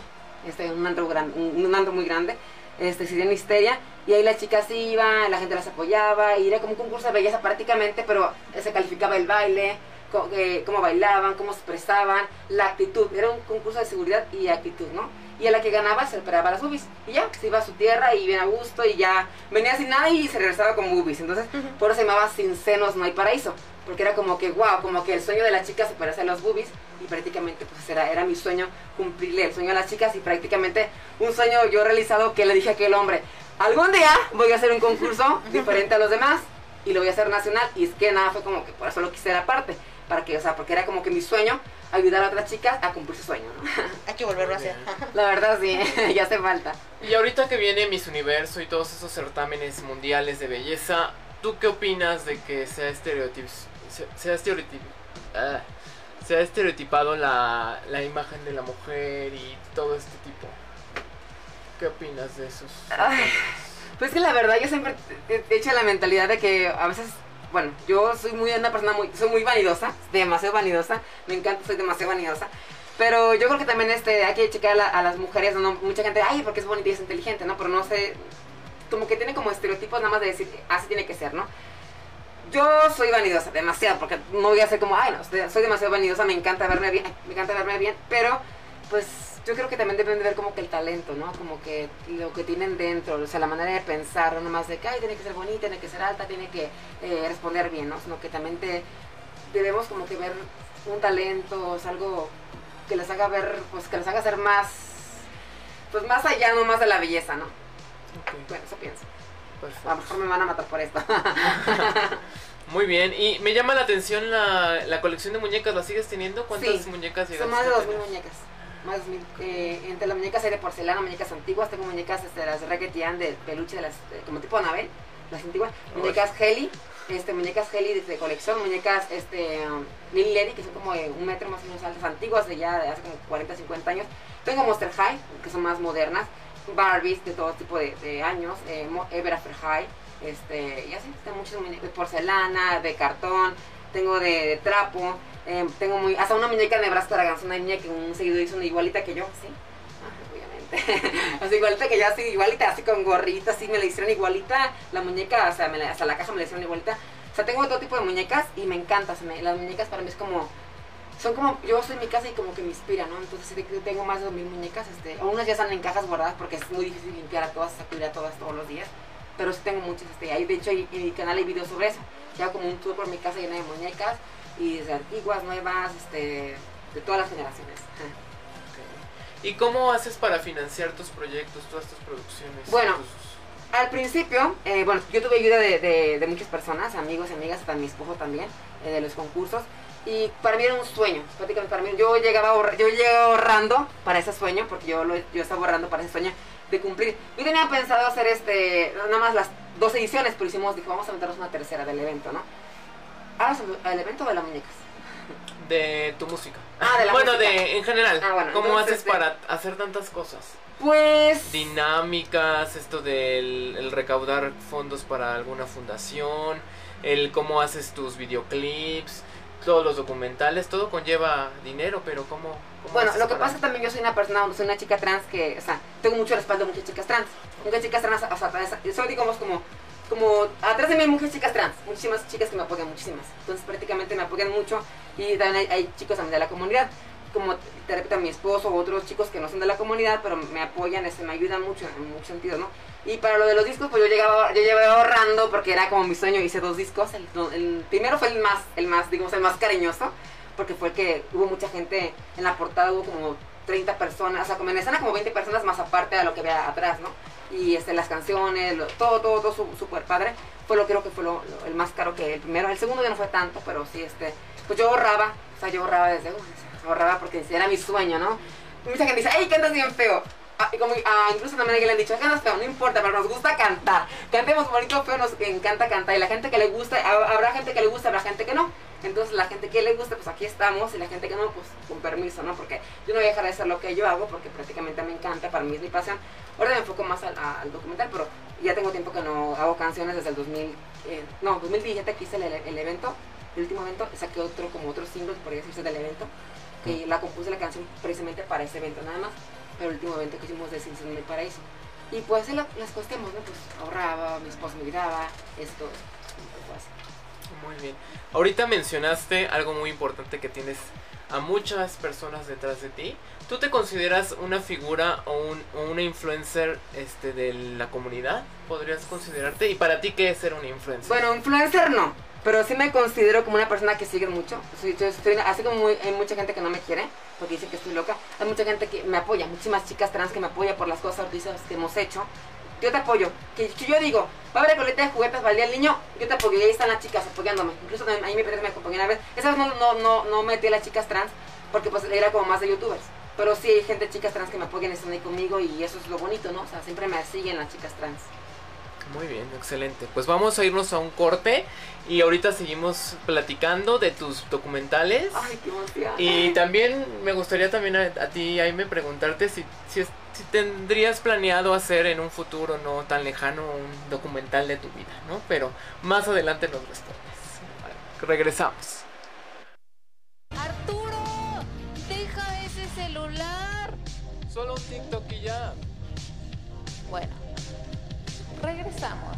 este, un, antro gran- un antro muy grande, este, en Histeria, y ahí las chicas iban, la gente las apoyaba, y era como un concurso de belleza prácticamente, pero se calificaba el baile, eh, cómo bailaban, cómo se expresaban, la actitud, era un concurso de seguridad y actitud, ¿no? Y a la que ganaba se operaba las boobies, y ya, se iba a su tierra y bien a gusto, y ya venía sin nada y se regresaba con boobies, entonces por eso se llamaba Sin senos no hay paraíso, porque era como que, wow, como que el sueño de las chicas se operarse las boobies, y prácticamente pues era, era mi sueño cumplirle el sueño a las chicas, y prácticamente un sueño yo realizado que le dije a aquel hombre, algún día voy a hacer un concurso diferente a los demás, y lo voy a hacer nacional, y es que nada, fue como que por eso lo quise aparte. para que, o sea, porque era como que mi sueño ayudar a otras chicas a cumplir su sueño, ¿no? Hay que volverlo a hacer. La verdad sí, ya hace falta. Y ahorita que viene Miss Universo y todos esos certámenes mundiales de belleza, ¿tú qué opinas de que sea estereotip se- sea estereotip ah, sea estereotipado la, la imagen de la mujer y todo este tipo? ¿Qué opinas de esos? Ay. Pues que la verdad yo siempre he he hecho la mentalidad de que a veces, bueno, yo soy muy una persona muy, soy muy vanidosa, demasiado vanidosa, me encanta, soy demasiado vanidosa. Pero yo creo que también este, hay que checar a, la- a las mujeres, ¿no? mucha gente, ay, porque es bonita y es inteligente, ¿no? Pero no sé, como que tiene como estereotipos nada más de decir, así tiene que ser, ¿no? Yo soy vanidosa, demasiado, porque no voy a ser como, ay, no, soy demasiado vanidosa, me encanta verme bien, me encanta verme bien, pero pues yo creo que también deben de ver como que el talento, ¿no? Como que lo que tienen dentro, o sea, la manera de pensar, no nomás de que, ay, tiene que ser bonita, tiene que ser alta, tiene que eh, responder bien, ¿no? Sino que también te- debemos como que ver un talento, o sea, algo que les haga ver, pues que les haga ser más, pues más allá, no más de la belleza, ¿no? Bueno, eso pienso. Perfecto. A lo mejor me van a matar por esto. Muy bien, y me llama la atención la, la colección de muñecas, ¿la sigues teniendo? ¿Cuántas Sí, muñecas Son más de a 2.000 tener? muñecas. Más de 2.000. Eh, entre las muñecas hay de porcelana, muñecas antiguas. Tengo muñecas este, de las Raggedy de peluche, de las, eh, como tipo Anabel, las antiguas. Uy. Muñecas Heli, este, muñecas Heli de, de colección. Muñecas este, um, Lily Lady, que son como de un metro más o menos altas, antiguas, de ya de hace como 40, 50 años. Tengo Monster High, que son más modernas. Barbies de todo tipo de, años. Ever After High. Este, y así, tengo muñecas de porcelana, de cartón, tengo de, trapo, eh, tengo muy, hasta una muñeca de Nebraska Dragons, una niña que un seguidor hizo una igualita que yo, sí, Ah, obviamente, así igualita que yo, así igualita, así con gorrita, así me la hicieron igualita, la muñeca, o sea, me la- hasta la caja me la hicieron igualita, o sea, tengo todo tipo de muñecas y me encanta, o sea, las muñecas para mí es como, son como, yo estoy en mi casa y como que me inspira, ¿no? Entonces tengo más de mil muñecas, este, unas ya están en cajas guardadas porque es muy difícil limpiar a todas, sacudir a todas todos los días, pero sí tengo muchas, este, ahí de hecho en mi canal hay videos sobre eso, ya como un tour por mi casa llena de muñecas y desde antiguas, nuevas, este, de todas las generaciones. ¿Y cómo haces para financiar tus proyectos, todas tus producciones? Bueno, tus- Al principio, eh, bueno, yo tuve ayuda de, de- de muchas personas, amigos y amigas, hasta mi esposo también, eh, de los concursos. Y para mí era un sueño, prácticamente para mí. Yo llegaba yo llegué ahorrando para ese sueño, porque yo, lo, yo estaba ahorrando para ese sueño de cumplir. Yo tenía pensado hacer este, nada más las dos ediciones, pero hicimos, dijo, vamos a meternos una tercera del evento, ¿no? Sobre el evento de las muñecas. de tu música. Ah, de la bueno, música. de en general. Ah, bueno, ¿Cómo entonces, haces para hacer tantas cosas? Pues... Dinámicas, esto del el recaudar fondos para alguna fundación, el cómo haces tus videoclips, todos los documentales, todo conlleva dinero, pero ¿cómo? cómo Bueno, lo que para- pasa también yo soy una persona, soy una chica trans que, o sea, tengo mucho respaldo de muchas chicas trans. Muchas chicas trans, o sea, trans- soy digamos como, como, atrás de mí hay muchas chicas trans, muchísimas chicas que me apoyan, muchísimas. Entonces prácticamente me apoyan mucho y también hay, hay chicos también de la comunidad, como te repito, mi esposo u otros chicos que no son de la comunidad, pero me apoyan, este, me ayudan mucho en muchos sentidos, ¿no? Y para lo de los discos, pues yo llegaba, yo llevaba ahorrando porque era como mi sueño, hice dos discos, el, el primero fue el más, el más, digamos, el más cariñoso, porque fue el que hubo mucha gente en la portada, hubo como 30 personas, o sea, como en escena como 20 personas más aparte de lo que había atrás, ¿no? Y este, las canciones, lo- todo, todo, todo súper padre. Fue lo creo que fue lo, lo- el más caro que el primero. El segundo ya no fue tanto, pero sí, este, pues yo ahorraba, o sea, yo ahorraba desde, uh, ahorraba porque era mi sueño, ¿no? Y mucha gente dice, ¡ay, cantas bien feo! Ah, y como, ah, incluso también alguien le han dicho, cantas feo, no importa, pero nos gusta cantar. Cantemos bonito, feo, nos encanta cantar. Y la gente que le gusta, hab- habrá gente que le gusta, habrá gente que no. Entonces la gente que le gusta, pues aquí estamos, y la gente que no, pues con permiso, ¿no? Porque yo no voy a dejar de hacer lo que yo hago, porque prácticamente me encanta, para mí es mi pasión. Ahora me enfoco más al, al documental, pero ya tengo tiempo que no hago canciones desde el 2000, eh, no, 2017 que hice el, el evento, el último evento, saqué otro, como otro single, podría decirse, del evento, que la compuse la canción precisamente para ese evento nada más, el último evento que hicimos de del Paraíso. Y pues la- las costemos, ¿no? Pues ahorraba, mi esposo me ayudaba, esto, pues. Muy bien. Ahorita mencionaste algo muy importante que tienes a muchas personas detrás de ti. ¿Tú te consideras una figura o, un- o una influencer este, de la comunidad? ¿Podrías considerarte? ¿Y para ti qué es ser una influencer? Bueno, influencer no, pero sí me considero como una persona que sigue mucho. Soy- así como muy- hay mucha gente que no me quiere, porque dice que estoy loca, hay mucha gente que me apoya, muchísimas chicas trans que me apoyan por las cosas que hemos hecho. yo te apoyo. Que, que yo digo, va a haber coleta de juguetes para el niño, yo te apoyo. Y ahí están las chicas apoyándome. Incluso también ahí me parece me acompañan a ver. Esa vez no, no, no, no metí a las chicas trans porque pues era como más de youtubers. Pero sí hay gente, chicas trans que me apoyan están ahí conmigo y eso es lo bonito, ¿no? O sea, siempre me siguen las chicas trans. Muy bien, excelente. Pues vamos a irnos a un corte y ahorita seguimos platicando de tus documentales. Ay, qué emoción. Y también me gustaría también a, a ti, Jaime, preguntarte si, si, es- si tendrías planeado hacer en un futuro no tan lejano un documental de tu vida, ¿no? Pero más adelante nos respondes. Vale, Regresamos. Arturo, deja ese celular. Solo un TikTok y ya. Bueno, regresamos.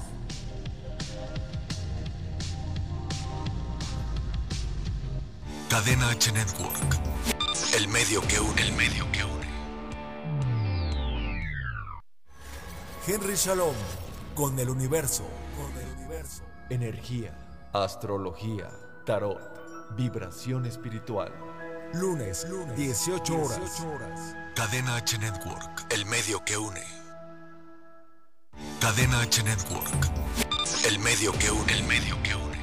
Cadena H Network. El medio que une. El medio que une. Henry Shalom con el universo. Con el universo. Energía, astrología, tarot, vibración espiritual. Lunes, lunes, 18 horas. Cadena H Network. El medio que une. Cadena H Network. El medio que une. El medio que une.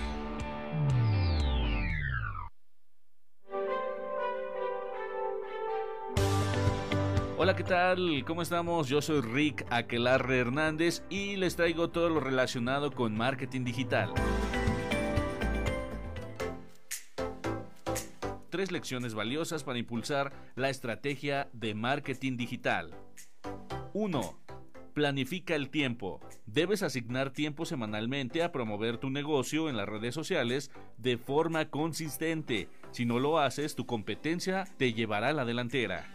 Hola, ¿qué tal? ¿Cómo estamos? Yo soy Rick Aquelarre Hernández y les traigo todo lo relacionado con marketing digital. Tres lecciones valiosas para impulsar la estrategia de marketing digital. 1. Planifica el tiempo. Debes asignar tiempo semanalmente a promover tu negocio en las redes sociales de forma consistente. Si no lo haces, tu competencia te llevará a la delantera.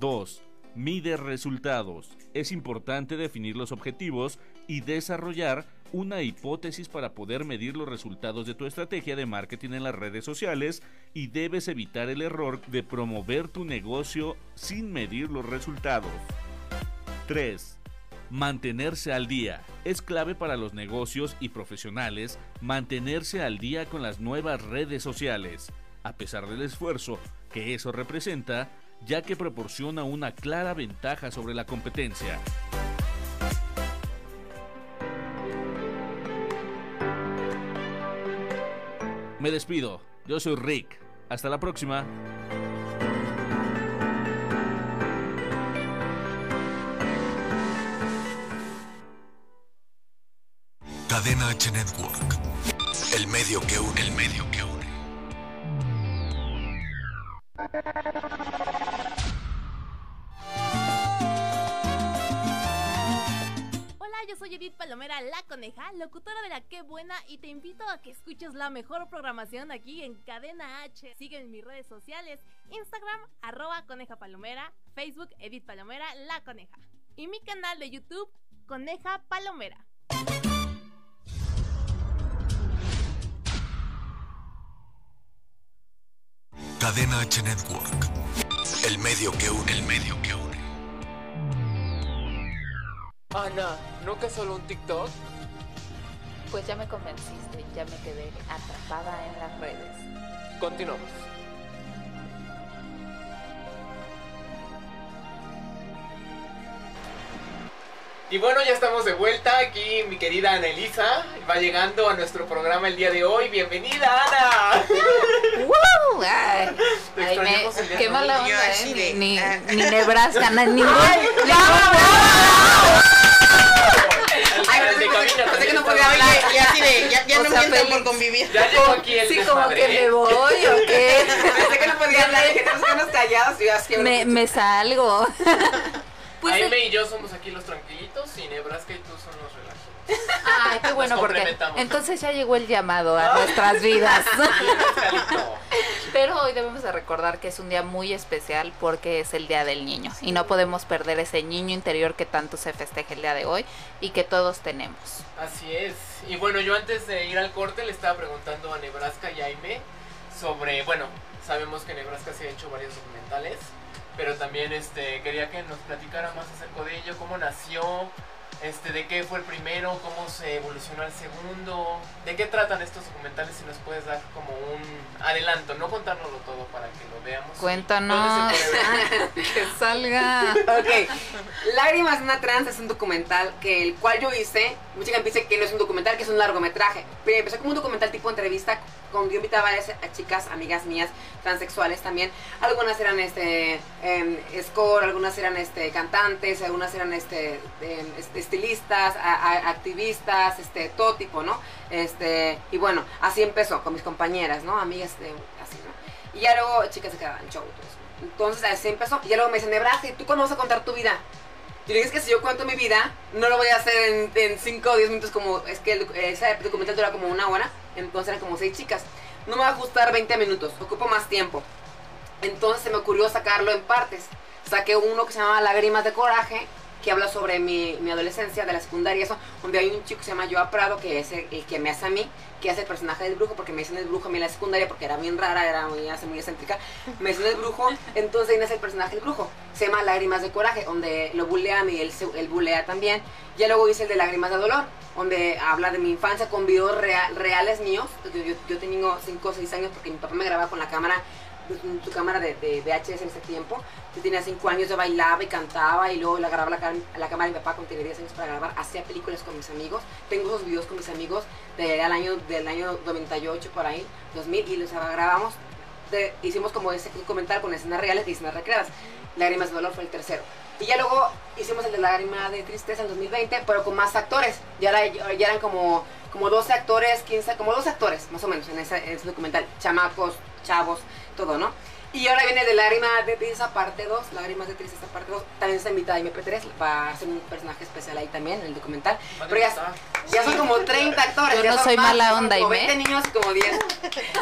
2. Mide resultados. Es importante definir los objetivos y desarrollar una hipótesis para poder medir los resultados de tu estrategia de marketing en las redes sociales y debes evitar el error de promover tu negocio sin medir los resultados. 3. Mantenerse al día. Es clave para los negocios y profesionales mantenerse al día con las nuevas redes sociales, a pesar del esfuerzo que eso representa, ya que proporciona una clara ventaja sobre la competencia. Me despido, yo soy Rick. Hasta la próxima. Cadena H Network. El medio que une. El medio que une. Hola, yo soy Edith Palomera, la coneja, locutora de la Qué Buena, y te invito a que escuches la mejor programación aquí en Cadena H. Sígueme en mis redes sociales, Instagram, arroba coneja palomera, Facebook, Edith Palomera, la coneja. Y mi canal de YouTube, Coneja Palomera. Cadena H Network. El medio que une. El medio que une. Ana, ¿no que solo un TikTok? Pues ya me convenciste, ya me quedé atrapada en las redes. Continuamos. Y bueno, ya estamos de vuelta aquí, mi querida Anelisa va llegando a nuestro programa el día de hoy. Bienvenida, Ana. ¡Woo! Ay, Te ay, me- el día qué mala onda, así ¿eh? de, Ni, ah. ni Nebraska, na- ningún... Ay, pensé que no podía hablar. Y así de, ya, ya no sea, por convivir. Ya llegó aquí el Sí, como que me voy o qué. Pensé que no podía hablar, dije, tenemos que callados y yo así. me, me salgo. Pues Jaime y yo somos aquí los tranquilitos y Nebraska y tú son los relajados. Ay, qué bueno, porque entonces ya llegó el llamado a nuestras vidas. Pero hoy debemos de recordar que es un día muy especial porque es el Día del Niño y no podemos perder ese niño interior que tanto se festeja el día de hoy y que todos tenemos. Así es. Y bueno, yo antes de ir al corte le estaba preguntando a Nebraska y Jaime sobre, bueno, sabemos que Nebraska se ha hecho varios documentales, pero también este quería que nos platicara más acerca de ello, cómo nació, este, de qué fue el primero, cómo se evolucionó el segundo, de qué tratan estos documentales, si nos puedes dar como un adelanto, no contárnoslo todo para que lo veamos. Cuéntanos. ¿Dónde se puede ver? que salga. Ok, Lágrimas de una trans es un documental que el cual yo hice. Mucha gente dice que no es un documental, que es un largometraje. Pero empezó como un documental tipo entrevista con yo invitaba a, chicas, amigas mías, transexuales también. Algunas eran este em, score, algunas eran este cantantes, algunas eran este em, est- estilistas, a- a- activistas, este todo tipo, ¿no? Este y bueno, así empezó con mis compañeras, ¿no? Amigas de así, ¿no? Y ya luego chicas se quedaban show. eso. Entonces así empezó. Y ya luego me dicen, Nebraska, ¿y tú cuándo vas a contar tu vida? Yo dije, es que si yo cuento mi vida, no lo voy a hacer en 5 o 10 minutos como, es que el, ese documental dura como una hora, entonces eran como 6 chicas. No me va a gustar 20 minutos, ocupo más tiempo. Entonces se me ocurrió sacarlo en partes. Saqué uno que se llama Lágrimas de Coraje, que habla sobre mi, mi adolescencia de la secundaria, eso, donde hay un chico que se llama Joa Prado, que es el, el que me hace a mí, que hace el personaje del brujo, porque me dicen el brujo a mí en la secundaria, porque era bien rara, era muy, hace muy excéntrica, me dicen el brujo, entonces ahí nace el personaje del brujo, se llama Lágrimas de Coraje, donde lo bulean y él, él bulea también, ya luego hice el de Lágrimas de Dolor, donde habla de mi infancia con videos rea- reales míos, yo, yo, yo tengo 5 o 6 años porque mi papá me grababa con la cámara su cámara de, de VHS en ese tiempo. Yo tenía 5 años, yo bailaba y cantaba y luego la grababa la, la cámara de mi papá cuando tenía 10 años para grabar. Hacía películas con mis amigos. Tengo esos videos con mis amigos del año, del año 98 por ahí, 2000 y los grabamos. de- hicimos como ese documental con escenas reales y escenas recreadas. Lágrimas de dolor fue el tercero. Y ya luego hicimos el de Lágrima de Tristeza en 2020, pero con más actores. Ya, ya eran como, como 12 actores, 15, como 12 actores más o menos en ese, en ese documental. Chamacos, chavos, todo, ¿no? Y ahora viene de Lágrima de Tristeza parte 2, Lágrimas de Tristeza parte 2. También está invitada MP3, va a ser un personaje especial ahí también en el documental. Pero ya, ya son como 30 actores. Yo ya no son soy más, mala onda, como Aimee. 20 niños y como 10.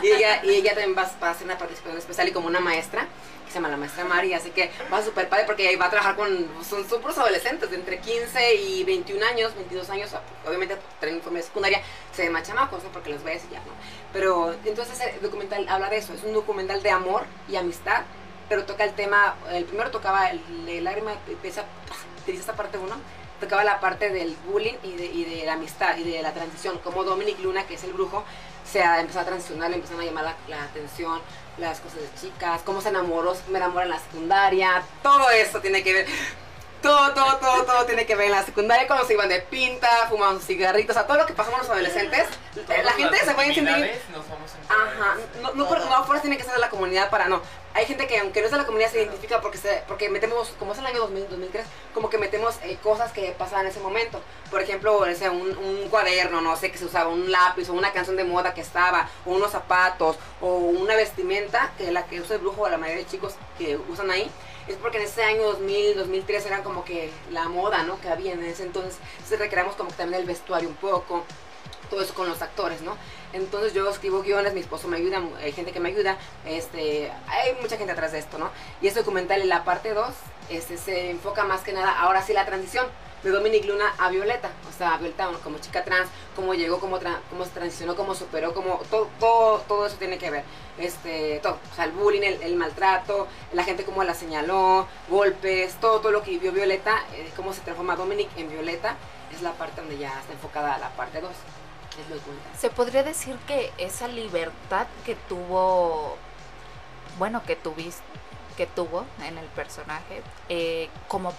Y ella, y ella también va, va a hacer una participación especial y como una maestra, se llama la maestra Mari, así que va súper padre porque va a trabajar con, son, puros adolescentes de entre 15 y 21 años, 22 años, obviamente traen informe de secundaria, se ven más chamacos, ¿no? porque los ves y ya, ¿no? Pero entonces el documental habla de eso, es un documental de amor y amistad, pero toca el tema, el primero tocaba el, el lágrima, esa, esa parte uno, tocaba la parte del bullying y de, y de la amistad y de la transición, como Dominic Luna, que es el brujo, se ha empezado a transicionar, le empezaron a llamar la, la atención, las cosas de chicas, cómo se enamoró, me enamora en la secundaria, todo eso tiene que ver. Todo, todo, todo, todo tiene que ver en la secundaria, cuando se iban de pinta, fumaban sus cigarritos, o sea, todo lo que pasamos los adolescentes, la gente se puede sentir Nos vamos a Ajá, no, no, no a fuerza tiene que ser de la comunidad para no. Hay gente que aunque no es de la comunidad se identifica porque se, porque metemos, como es el año 2000, 2003, como que metemos eh, cosas que pasaban en ese momento. Por ejemplo, o sea, un, un cuaderno, no sé, que se usaba, un lápiz o una canción de moda que estaba, o unos zapatos, o una vestimenta, que la que usa el brujo o la mayoría de chicos que usan ahí, es porque en ese año 2000, 2003 eran como que la moda, ¿no? Que había en ese entonces. Entonces recreamos como que también el vestuario un poco, todo eso con los actores, ¿no? Entonces yo escribo guiones, mi esposo me ayuda, hay gente que me ayuda, este, hay mucha gente atrás de esto, ¿no? Y este documental en la parte 2 este, se enfoca más que nada, ahora sí, la transición de Dominic Luna a Violeta, o sea, Violeta como chica trans, cómo llegó, cómo, tra- cómo se transicionó, cómo superó, cómo, todo, todo, todo eso tiene que ver, este, todo, o sea, el bullying, el, maltrato, la gente cómo la señaló, golpes, todo, todo lo que vivió Violeta, eh, cómo se transforma Dominic en Violeta, es la parte donde ya está enfocada la parte 2, Se podría decir que esa libertad que tuvo, bueno, que tuviste, que tuvo en el personaje, eh, como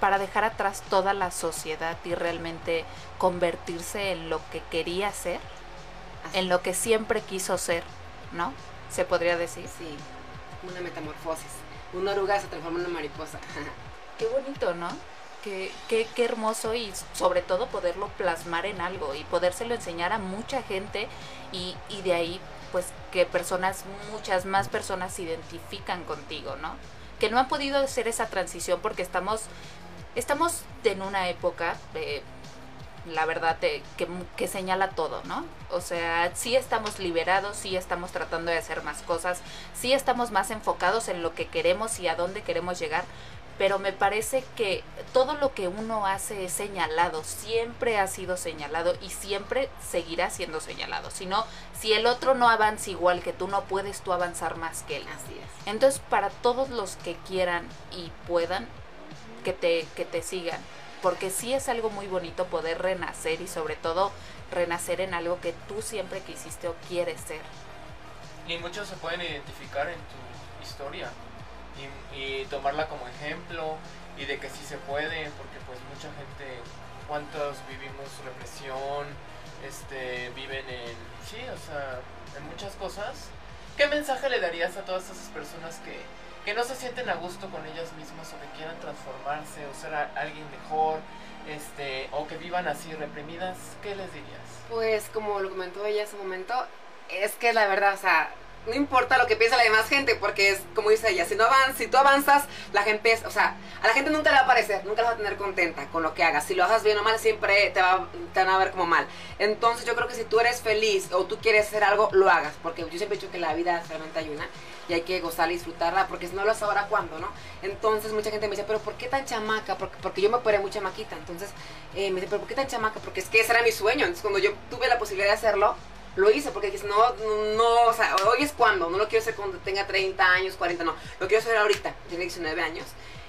para dejar atrás toda la sociedad y realmente convertirse en lo que quería ser, Así. en lo que siempre quiso ser, ¿no? Se podría decir. Sí, una metamorfosis. Una oruga se transforma en una mariposa. Qué bonito, ¿no? Qué, qué, hermoso y sobre todo poderlo plasmar en algo y podérselo enseñar a mucha gente y, y de ahí pues que personas, muchas más personas se identifican contigo, ¿no? Que no han podido hacer esa transición porque estamos, estamos en una época, la verdad, que, que señala todo, ¿no? O sea, sí estamos liberados, sí estamos tratando de hacer más cosas, sí estamos más enfocados en lo que queremos y a dónde queremos llegar, pero me parece que todo lo que uno hace es señalado, siempre ha sido señalado y siempre seguirá siendo señalado. Si no, si el otro no avanza igual que tú, no puedes tú avanzar más que él. Así es. Entonces, para todos los que quieran y puedan, que te, que te sigan, porque sí es algo muy bonito poder renacer y sobre todo renacer en algo que tú siempre quisiste o quieres ser. Y muchos se pueden identificar en tu historia y, tomarla como ejemplo y de que sí se puede, porque pues mucha gente, ¿cuántos vivimos represión? Este, viven en, sí, o sea, en muchas cosas. ¿Qué mensaje le darías a todas esas personas que, que no se sienten a gusto con ellas mismas o que quieran transformarse o ser alguien mejor, este, o que vivan así reprimidas? ¿Qué les dirías? Pues como lo comentó ella hace un momento, es que la verdad, o sea, no importa lo que piensa la demás gente, porque es como dice ella, si no avanzas, si tú avanzas, la gente es, o sea, a la gente nunca le va a parecer, nunca la va a tener contenta con lo que hagas. Si lo hagas bien o mal, siempre te, va, te van a ver como mal. Entonces yo creo que si tú eres feliz o tú quieres hacer algo, lo hagas, porque yo siempre he dicho que la vida solamente hay una y hay que gozarla y disfrutarla, porque si no lo haces ahora, ¿cuándo, no? Entonces mucha gente me dice, pero ¿por qué tan chamaca? Porque, porque yo me operé muy chamaquita, entonces eh, me dice, pero ¿por qué tan chamaca? Porque es que ese era mi sueño, entonces cuando yo tuve la posibilidad de hacerlo, lo hice porque dije, no, no, o sea, hoy es cuando, no lo quiero hacer cuando tenga 30 años, 40, no, lo quiero hacer ahorita, tiene 19 años.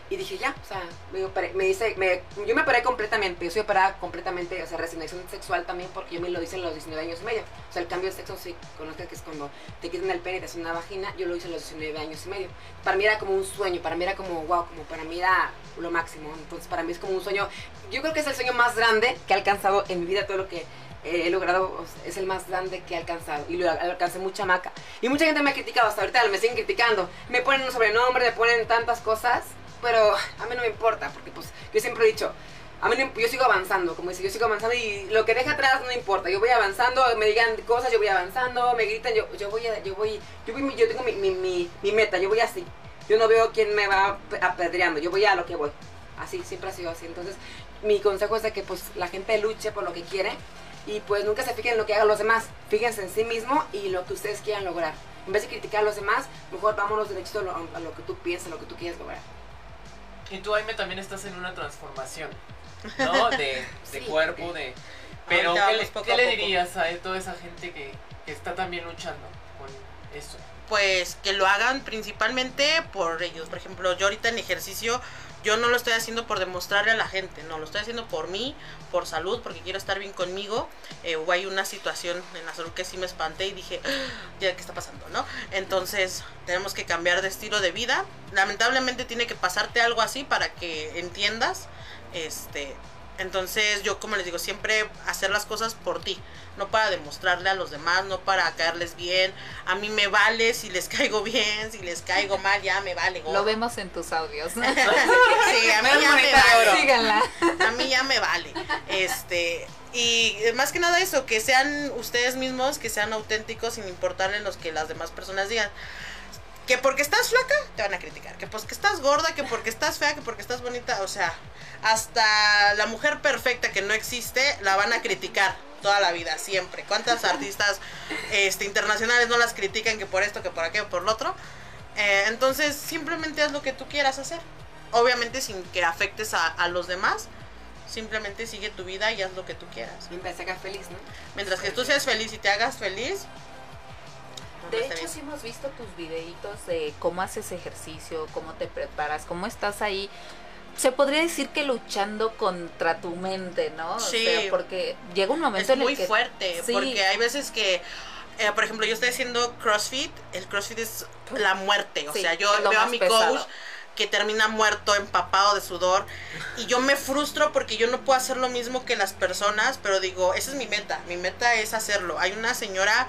Y dije, ya, o sea, me, operé- me dice, me- yo me operé completamente, yo soy operada completamente, o sea, resignación sexual también, porque yo me lo hice a los 19 años y medio. O sea, el cambio de sexo, sí, conozca que es cuando te quitan el pene y te hacen una vagina, yo lo hice a los 19 años y medio. Para mí era como un sueño, para mí era como, wow, como para mí era lo máximo. Entonces, para mí es como un sueño, yo creo que es el sueño más grande que he alcanzado en mi vida, todo lo que he logrado es el más grande que he alcanzado y lo alcancé mucha maca. Y mucha gente me ha criticado hasta ahorita, me siguen criticando. Me ponen un sobrenombre, me ponen tantas cosas, pero a mí no me importa, porque pues yo siempre he dicho, a mí no- yo sigo avanzando, como dice, yo sigo avanzando y lo que deja atrás no importa. Yo voy avanzando, me digan cosas, yo voy avanzando, me gritan, yo, yo voy, yo voy, yo voy, yo tengo mi, mi, mi, mi meta, yo voy así. Yo no veo quién me va ap- apedreando, yo voy a lo que voy. Así, siempre ha sido así. Entonces, mi consejo es de que pues la gente luche por lo que quiere y pues nunca se fijen en lo que hagan los demás. Fíjense en sí mismo y lo que ustedes quieran lograr. En vez de criticar a los demás, mejor vámonos derechito a lo, a lo que tú piensas, a lo que tú quieres lograr. Y tú, Aime, también estás en una transformación, ¿no? De, de Sí. cuerpo, de... Pero, Ahorita ¿qué, le, poco qué le dirías a toda esa gente que, que está también luchando con eso? pues que lo hagan principalmente por ellos. Por ejemplo, yo ahorita en ejercicio, yo no lo estoy haciendo por demostrarle a la gente, no, lo estoy haciendo por mí, por salud, porque quiero estar bien conmigo. Eh, hubo ahí una situación en la salud que sí me espanté y dije, "Ah, ya, ¿qué está pasando? ¿no? Entonces, tenemos que cambiar de estilo de vida. Lamentablemente tiene que pasarte algo así para que entiendas. Este, entonces, yo como les digo, siempre hacer las cosas por ti, no para demostrarle a los demás, no para caerles bien. A mí me vale si les caigo bien, si les caigo mal, ya me vale. Lo vemos en tus audios. Sí, a mí ya me vale. Síganla. A mí ya me vale. Este, y más que nada eso, que sean ustedes mismos, que sean auténticos sin importarle los que las demás personas digan. Que porque estás flaca, te van a criticar. Que porque estás gorda, que porque estás fea, que porque estás bonita. O sea, hasta la mujer perfecta que no existe, la van a criticar toda la vida, siempre. ¿Cuántas artistas este, internacionales no las critican que por esto, que por aquello, por lo otro? Eh, entonces, simplemente haz lo que tú quieras hacer. Obviamente sin que afectes a, a los demás. Simplemente sigue tu vida y haz lo que tú quieras. Mientras hagas feliz, ¿no? Mientras que tú seas feliz y te hagas feliz. De hecho, bien. sí hemos visto tus videitos de cómo haces ejercicio, cómo te preparas, cómo estás ahí. Se podría decir que luchando contra tu mente, ¿no? O Sí. sea, porque llega un momento es en muy el que fuerte. Sí. Porque hay veces que. eh, por ejemplo, yo estoy haciendo CrossFit. El CrossFit es la muerte. O Sí, sea, yo veo a mi pesado. coach que termina muerto, empapado de sudor. Y yo me frustro porque yo no puedo hacer lo mismo que las personas. Pero digo, esa es mi meta. Mi meta es hacerlo. Hay una señora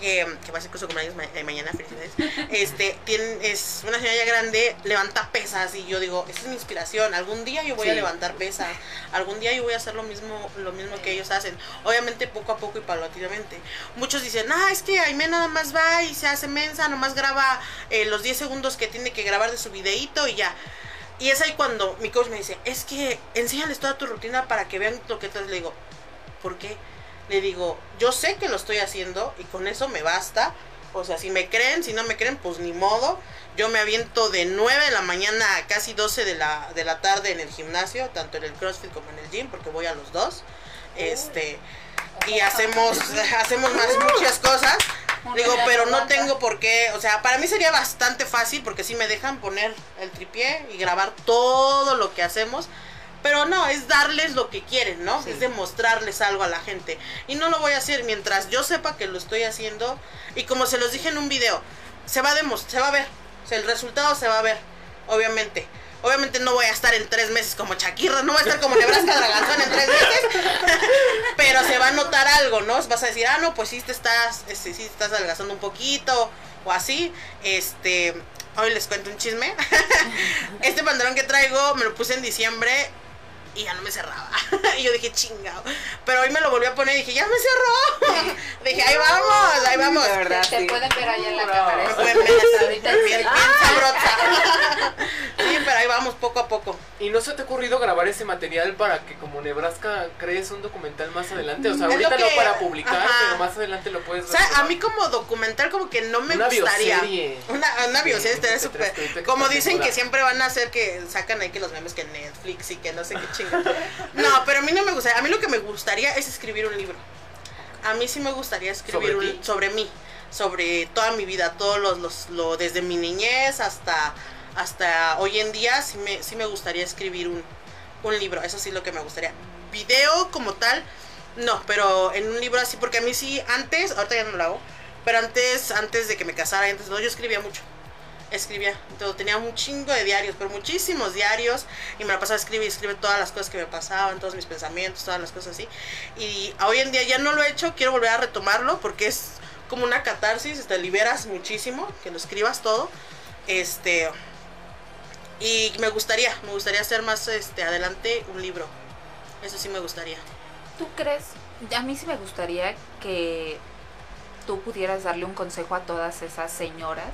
que, que va a ser con su cumpleaños ma- eh, mañana, felicidades. Este, tiene, es una señora ya grande, levanta pesas. Y yo digo, esa es mi inspiración. Algún día yo voy a levantar pesas. Algún día yo voy a hacer lo mismo, lo mismo que ellos hacen. Obviamente poco a poco y paulatinamente. Muchos dicen, ah, es que Aime nada más va y se hace mensa, nomás graba eh, los 10 segundos que tiene que grabar de su videíto y ya. Y es ahí cuando mi coach me dice, es que enséñales toda tu rutina para que vean lo que tú Le digo, ¿por qué? Le digo, yo sé que lo estoy haciendo y con eso me basta. O sea, si me creen, si no me creen, pues ni modo. Yo me aviento de 9 de la mañana a casi 12 de la, de la tarde en el gimnasio, tanto en el CrossFit como en el gym, porque voy a los dos. Este, y hacemos, hacemos más muchas cosas. Digo, pero no tengo por qué, o sea, para mí sería bastante fácil porque si me dejan poner el tripié y grabar todo lo que hacemos, Pero no, es darles lo que quieren, ¿no? Es demostrarles algo a la gente. Y no lo voy a hacer mientras yo sepa que lo estoy haciendo. Y como se los dije en un video, se va a, se va a ver. O sea, el resultado se va a ver, obviamente. Obviamente no voy a estar en tres meses como Shakira, no voy a estar como Nebraska Draganzón en tres meses, pero se va a notar algo, ¿no? Vas a decir, ah, no, pues sí te estás, este, sí estás adelgazando un poquito, o así, este, hoy les cuento un chisme, este pantalón que traigo me lo puse en diciembre y ya no me cerraba. y yo dije, chingado. Pero hoy me lo volví a poner y dije, ya me cerró. dije, ahí vamos, ahí vamos. De verdad, Te sí. pueden ver ahí en la cámara. Ahorita bien, sí. bien sabrosa. sí, pero ahí vamos poco a poco. ¿Y no se te ha ocurrido grabar ese material para que como Nebraska crees un documental más adelante? O sea, ahorita que- no para publicar, ajá. pero más adelante lo puedes O sea, a mí como documental como que no me Una gustaría. bioserie. Una, una bioserie Sí, minutos Como dicen que siempre van a hacer que sacan ahí que los memes que Netflix y que no sé qué No, pero a mí no me gustaría. A mí lo que me gustaría es escribir un libro. A mí sí me gustaría escribir ¿Sobre un sobre mí, sobre toda mi vida, todos los, los lo desde mi niñez hasta hasta hoy en día sí me sí me gustaría escribir un un libro, eso sí es lo que me gustaría. Video como tal no, pero en un libro así porque a mí sí antes, ahorita ya no lo hago, pero antes antes de que me casara, antes no, yo escribía mucho escribía, todo, tenía un chingo de diarios, pero muchísimos diarios, y me la pasaba escribir, escribir todas las cosas que me pasaban, todos mis pensamientos, todas las cosas así. Y hoy en día ya no lo he hecho, quiero volver a retomarlo porque es como una catarsis, te liberas muchísimo, que lo escribas todo. Este y me gustaría, me gustaría hacer más este adelante un libro. Eso sí me gustaría. ¿Tú crees? A mí sí me gustaría que tú pudieras darle un consejo a todas esas señoras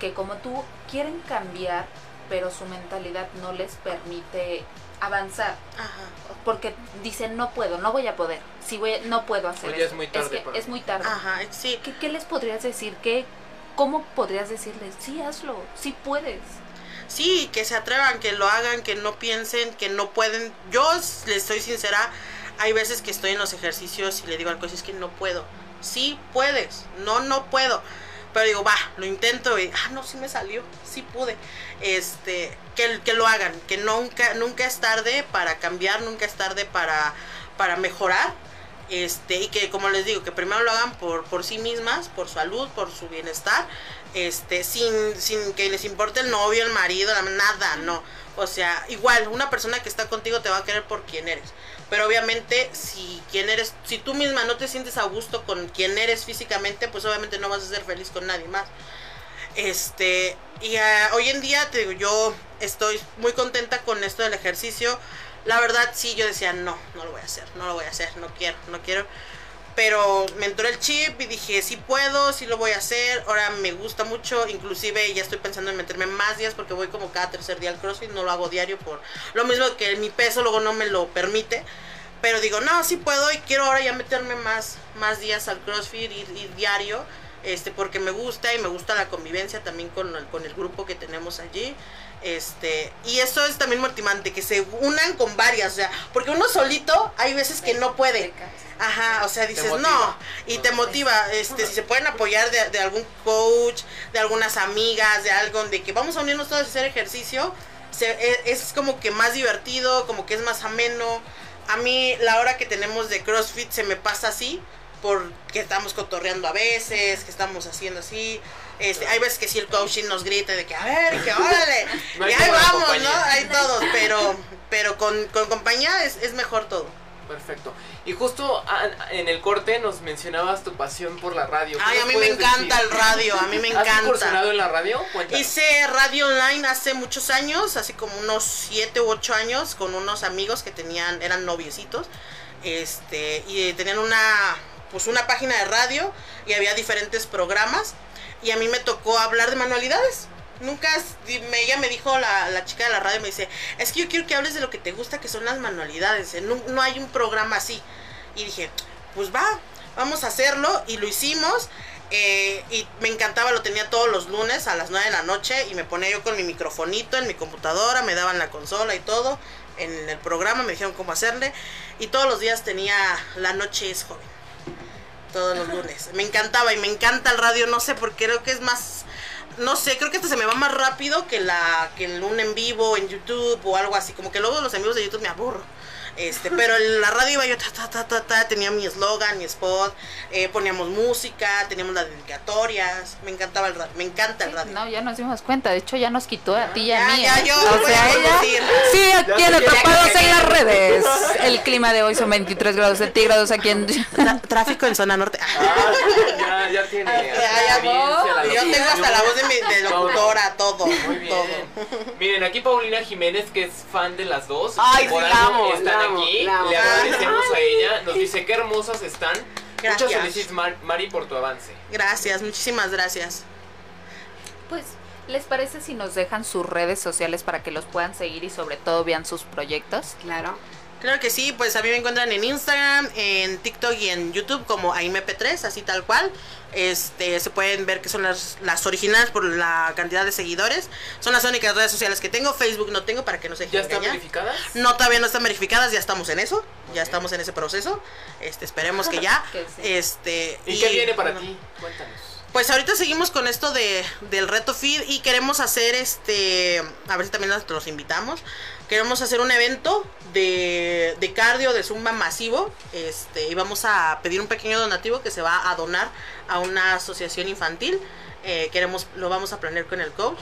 que como tú quieren cambiar, pero su mentalidad no les permite avanzar. Ajá. Porque dicen, no puedo, no voy a poder. Si voy, no puedo hacer eso. es muy tarde que para es muy tarde. Ajá, sí. ¿Qué, qué les podrías decir? ¿Qué, ¿Cómo podrías decirles? Sí, hazlo, sí puedes. Sí, que se atrevan, que lo hagan, que no piensen, que no pueden. Yo les soy sincera, hay veces que estoy en los ejercicios y le digo al coach, es que no puedo. Sí puedes, no, no puedo. Pero digo, va, lo intento y, ah, no, sí me salió, sí pude. Este, que, que lo hagan, que nunca, nunca es tarde para cambiar, nunca es tarde para, para mejorar. Este, y que como les digo, que primero lo hagan por, por sí mismas, por su salud, por su bienestar, este, sin, sin que les importe el novio, el marido, nada, no. O sea, igual, una persona que está contigo te va a querer por quien eres. Pero obviamente, si quien eres, si tú misma no te sientes a gusto con quien eres físicamente, pues obviamente no vas a ser feliz con nadie más. Este, y ah, hoy en día te digo, yo estoy muy contenta con esto del ejercicio. La verdad, sí, yo decía, no, no lo voy a hacer, no lo voy a hacer, no quiero, no quiero. Pero me entró el chip y dije, sí puedo, sí lo voy a hacer. Ahora me gusta mucho, inclusive ya estoy pensando en meterme más días porque voy como cada tercer día al CrossFit, no lo hago diario por lo mismo que mi peso luego no me lo permite. Pero digo, no, sí puedo y quiero ahora ya meterme más, más días al CrossFit, ir, ir diario, este, porque me gusta y me gusta la convivencia también con el, con el grupo que tenemos allí. Este, y eso es también motivante, que se unan con varias, o sea, porque uno solito hay veces que no puede. Ajá, o sea, dices, no, y te motiva, este, si se pueden apoyar de, de algún coach, de algunas amigas, de algo, de que vamos a unirnos todos a hacer ejercicio, se- e- es como que más divertido, como que es más ameno. A mí la hora que tenemos de CrossFit se me pasa así, porque estamos cotorreando a veces, que estamos haciendo así. Este, hay veces que sí el coaching nos grita de que, a ver, que órale, No y ahí vamos, ¿no? Hay todos, pero, pero con, con compañía es, es mejor todo. Perfecto. Y justo en el corte nos mencionabas tu pasión por la radio. ¿Qué Ay, a mí me encanta decir? el radio, a mí me ¿Has incursionado encanta. en la radio? Cuéntanos. Hice radio online hace muchos años, así como unos 7 u 8 años, con unos amigos que tenían, eran noviecitos, este, y tenían una, pues una página de radio y había diferentes programas, y a mí me tocó hablar de manualidades. Nunca, me, ella me dijo, la, la chica de la radio me dice, es que yo quiero que hables de lo que te gusta, que son las manualidades, eh, no, no hay un programa así. Y dije, pues va, vamos a hacerlo, y lo hicimos. eh, y me encantaba, lo tenía todos los lunes a las 9 de la noche y me ponía yo con mi microfonito en mi computadora, me daban la consola y todo en el programa, me dijeron cómo hacerle y todos los días tenía La Noche es Joven, todos los lunes. Me encantaba y me encanta el radio, no sé, porque creo que es más, no sé, creo que este se me va más rápido que la que un en vivo en YouTube o algo así. Como que luego los en vivos de YouTube me aburro. Este, pero en la radio iba yo, ta, ta, ta, ta, ta, tenía mi eslogan, mi spot, eh, poníamos música, teníamos las dedicatorias, me encantaba el radio, me encanta el radio. No, ya nos dimos cuenta. De hecho, ya nos quitó a ti y a Ya, mí. ya, ¿eh? yo o sea, a ella. Sí, aquí en Atrapados en las redes. El clima de hoy son 23 grados centígrados aquí en. Tráfico en zona norte. Ah, ya, ya tiene. Ya, ya, yo tengo hasta la voz de, mi, de Todo. locutora, todo, Muy bien. todo. Miren, aquí Paulina Jiménez, que es fan de las dos. Ay, por sí, están la amo, aquí. la amo. Le agradecemos a ella. Nos dice qué hermosas están. Muchas Gracias. felicidades, Mar- Mari, por tu avance. Gracias, muchísimas gracias. Pues, ¿les parece si nos dejan sus redes sociales para que los puedan seguir y sobre todo vean sus proyectos? Claro. Claro que sí, pues a mí me encuentran en Instagram, en TikTok y en YouTube como AIMP3, así tal cual. Este, se pueden ver que son las, las originales por la cantidad de seguidores. Son las únicas redes sociales que tengo. Facebook no tengo para que no se ¿Ya están verificadas? No, todavía no están verificadas, ya estamos en eso. Ya estamos en ese proceso. Este, esperemos que ya. Que sí. Este, ¿Y, qué viene para bueno, ti? Cuéntanos. Pues ahorita seguimos con esto de, del reto feed y queremos hacer este, a ver si también los invitamos. Queremos hacer un evento de, de cardio, de zumba masivo. Este, y vamos a pedir un pequeño donativo que se va a donar a una asociación infantil. Eh, queremos, lo vamos a planear con el coach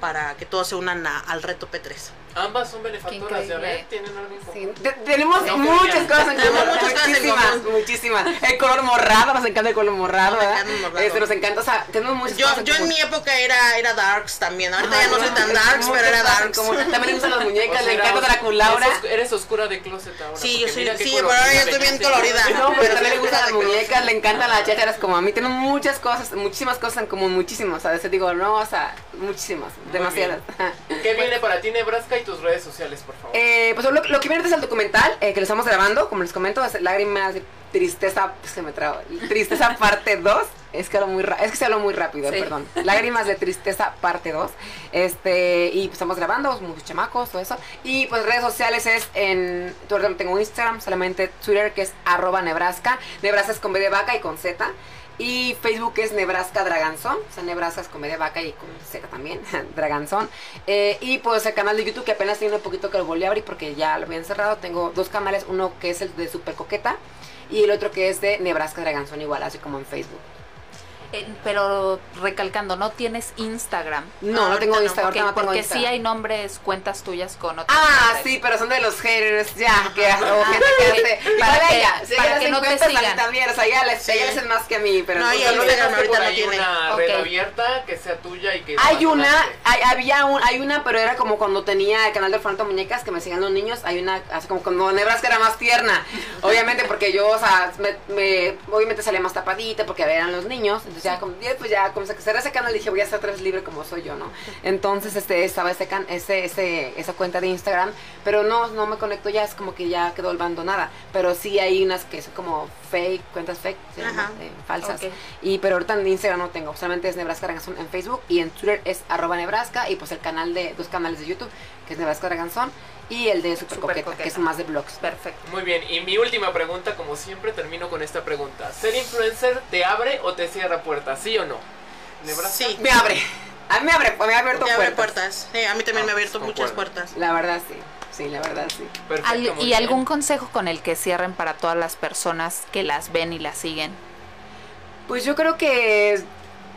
para que todos se unan a- al reto P3. Ambas son benefactoras, ya ven, tienen algo. Sí, te- tenemos No, muchas cosas en Tenemos común. muchas cosas en muchísimas, común. muchísimas. El color morrado, nos encanta el color morrado, Me ¿verdad? encanta el morrado. Este, nos encanta, o sea, tenemos muchas Yo, cosas yo en mi época era, era Darks también. Ahorita Ajá, ya no soy tan Darks, pero era Darks. También le gustan las muñecas, O sea, le encanta Draculaura. Eres, os- eres oscura de closet ahora. Sí, yo soy- sí, pero ahora ya estoy bien colorida. No, pero también le gustan las muñecas, le encantan las chácharas como a mí. Tienen muchas cosas, muchísimas cosas en común, muchísimas. A veces digo, no, o sea, muchísimas, demasiadas. ¿Qué viene para ti, Nebraska, y tus redes sociales, por favor? Eh, pues lo, lo que viene es el documental eh, que lo estamos grabando, como les comento, es Lágrimas de Tristeza, pues que me trago, Tristeza parte 2, es que, hablo muy ra- es que se habló muy rápido, Sí. perdón. Lágrimas de Tristeza parte 2, este, y pues estamos grabando, muchos chamacos, todo eso, y pues redes sociales es en, tengo Instagram, solamente Twitter que es arroba Nebraska, Nebraska es con B de vaca y con Z, y Facebook es Nebraska Draganzón, o sea, Nebraska es de vaca y con también, Draganzón. Eh, y pues el canal de YouTube que apenas tiene un poquito que lo volví a abrir porque ya lo habían cerrado. Tengo dos canales, uno que es el de Super Coqueta y el otro que es de Nebraska Draganzón igual, así como en Facebook. Eh, pero recalcando, no tienes Instagram. No, no tengo no, Instagram, Ok, ahorita no tengo porque Instagram. sí hay nombres, cuentas tuyas con otros Ah, nombres. sí, pero son de los haters, ya, que o gente que hace. Para Para que- ella, si para ella que no te encuentra, a mí sigan. también, o sea, ella les, Sí. ella les hace más que a mí, pero No, y no- dejaste ahorita no tiene. una Ok. red abierta que sea tuya y que Hay una, hay, había un, hay una, pero era como cuando tenía el canal de Fernando Muñecas que me seguían los niños. Hay una, así como cuando Nebraska era más tierna. Obviamente, porque yo, o sea, me, me- obviamente salía más tapadita porque eran los niños. Entonces, ya, como, ya, pues ya, como se cerré ese canal, dije, voy a estar vez libre como soy yo, ¿no? Entonces, este, estaba ese, can, ese, ese, esa cuenta de Instagram, pero no, no me conecto ya, es como que ya quedó abandonada. Pero sí hay unas que son como fake, cuentas fake, Ajá. eh, falsas. Ok. Y pero ahorita en Instagram no tengo, solamente es Nebraska Draganzón en Facebook y en Twitter es arroba Nebraska y pues el canal de, dos canales de YouTube, que es Nebraska Draganzón y el de Super, Super Coqueta, Coqueta. que es más de blogs. Perfecto. Muy bien, y mi última pregunta, como siempre, termino con esta pregunta. ¿Ser influencer te abre o te cierra puertas? ¿Sí o no? Nebraska. Sí, Me abre, a mí me abre, me ha abierto abre puertas. puertas. Sí, a mí también me ha Ah, abierto muchas puertas. La verdad sí, sí, la verdad sí. Perfecto, Al- ¿Y bien. algún consejo con el que cierren para todas las personas que las ven y las siguen? Pues yo creo que,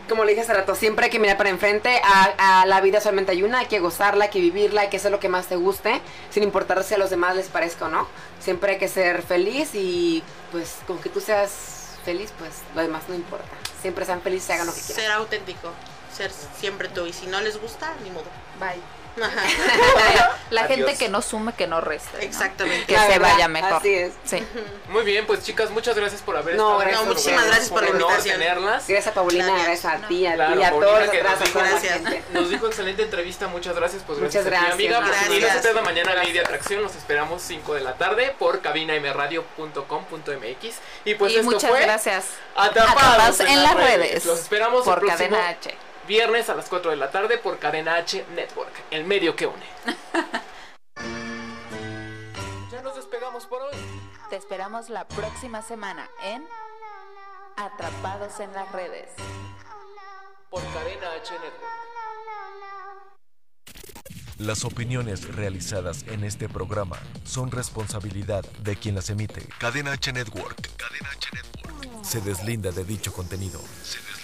como le dije hace rato, siempre hay que mirar para enfrente. A, a la vida solamente hay una, hay que gozarla, hay que vivirla, hay que hacer lo que más te guste, sin importar si a los demás les parezca o no. Siempre hay que ser feliz y pues con que tú seas feliz, pues lo demás no importa. Siempre sean felices hagan lo que quieran. Ser auténtico, ser siempre tú. Y si no les gusta, ni modo. Bye. Ajá. La Adiós. gente que no sume, que no reste. ¿no? Exactamente. Que La se verdad, vaya mejor. así es. Sí. Muy bien, pues chicas, muchas gracias por haber No, estado en gracias este No, muchísimas gracias por la Un honor invitación. tenerlas. Gracias a Paulina, Gracias. gracias a ti, a Claro, a todos nos gracias, la Gracias. Nos dijo excelente entrevista, muchas gracias. Pues Muchas gracias, a ti, gracias. amiga. Pues, y no se Gracias. pierda mañana Ley de Atracción. Los esperamos 5 de la tarde por cabinamradio.com.mx. Y pues y esto muchas fue gracias. Atrapados, Atrapados en las redes. Los esperamos Por el próximo Cadena H. viernes a las 4 de la tarde por Cadena H Network, el medio que une. ya nos despegamos por hoy. Te esperamos la próxima semana en Atrapados en las redes. por Cadena H Network. Las opiniones realizadas en este programa son responsabilidad de quien las emite. Cadena H Network. Cadena H Network. Se deslinda de dicho contenido. Se deslinda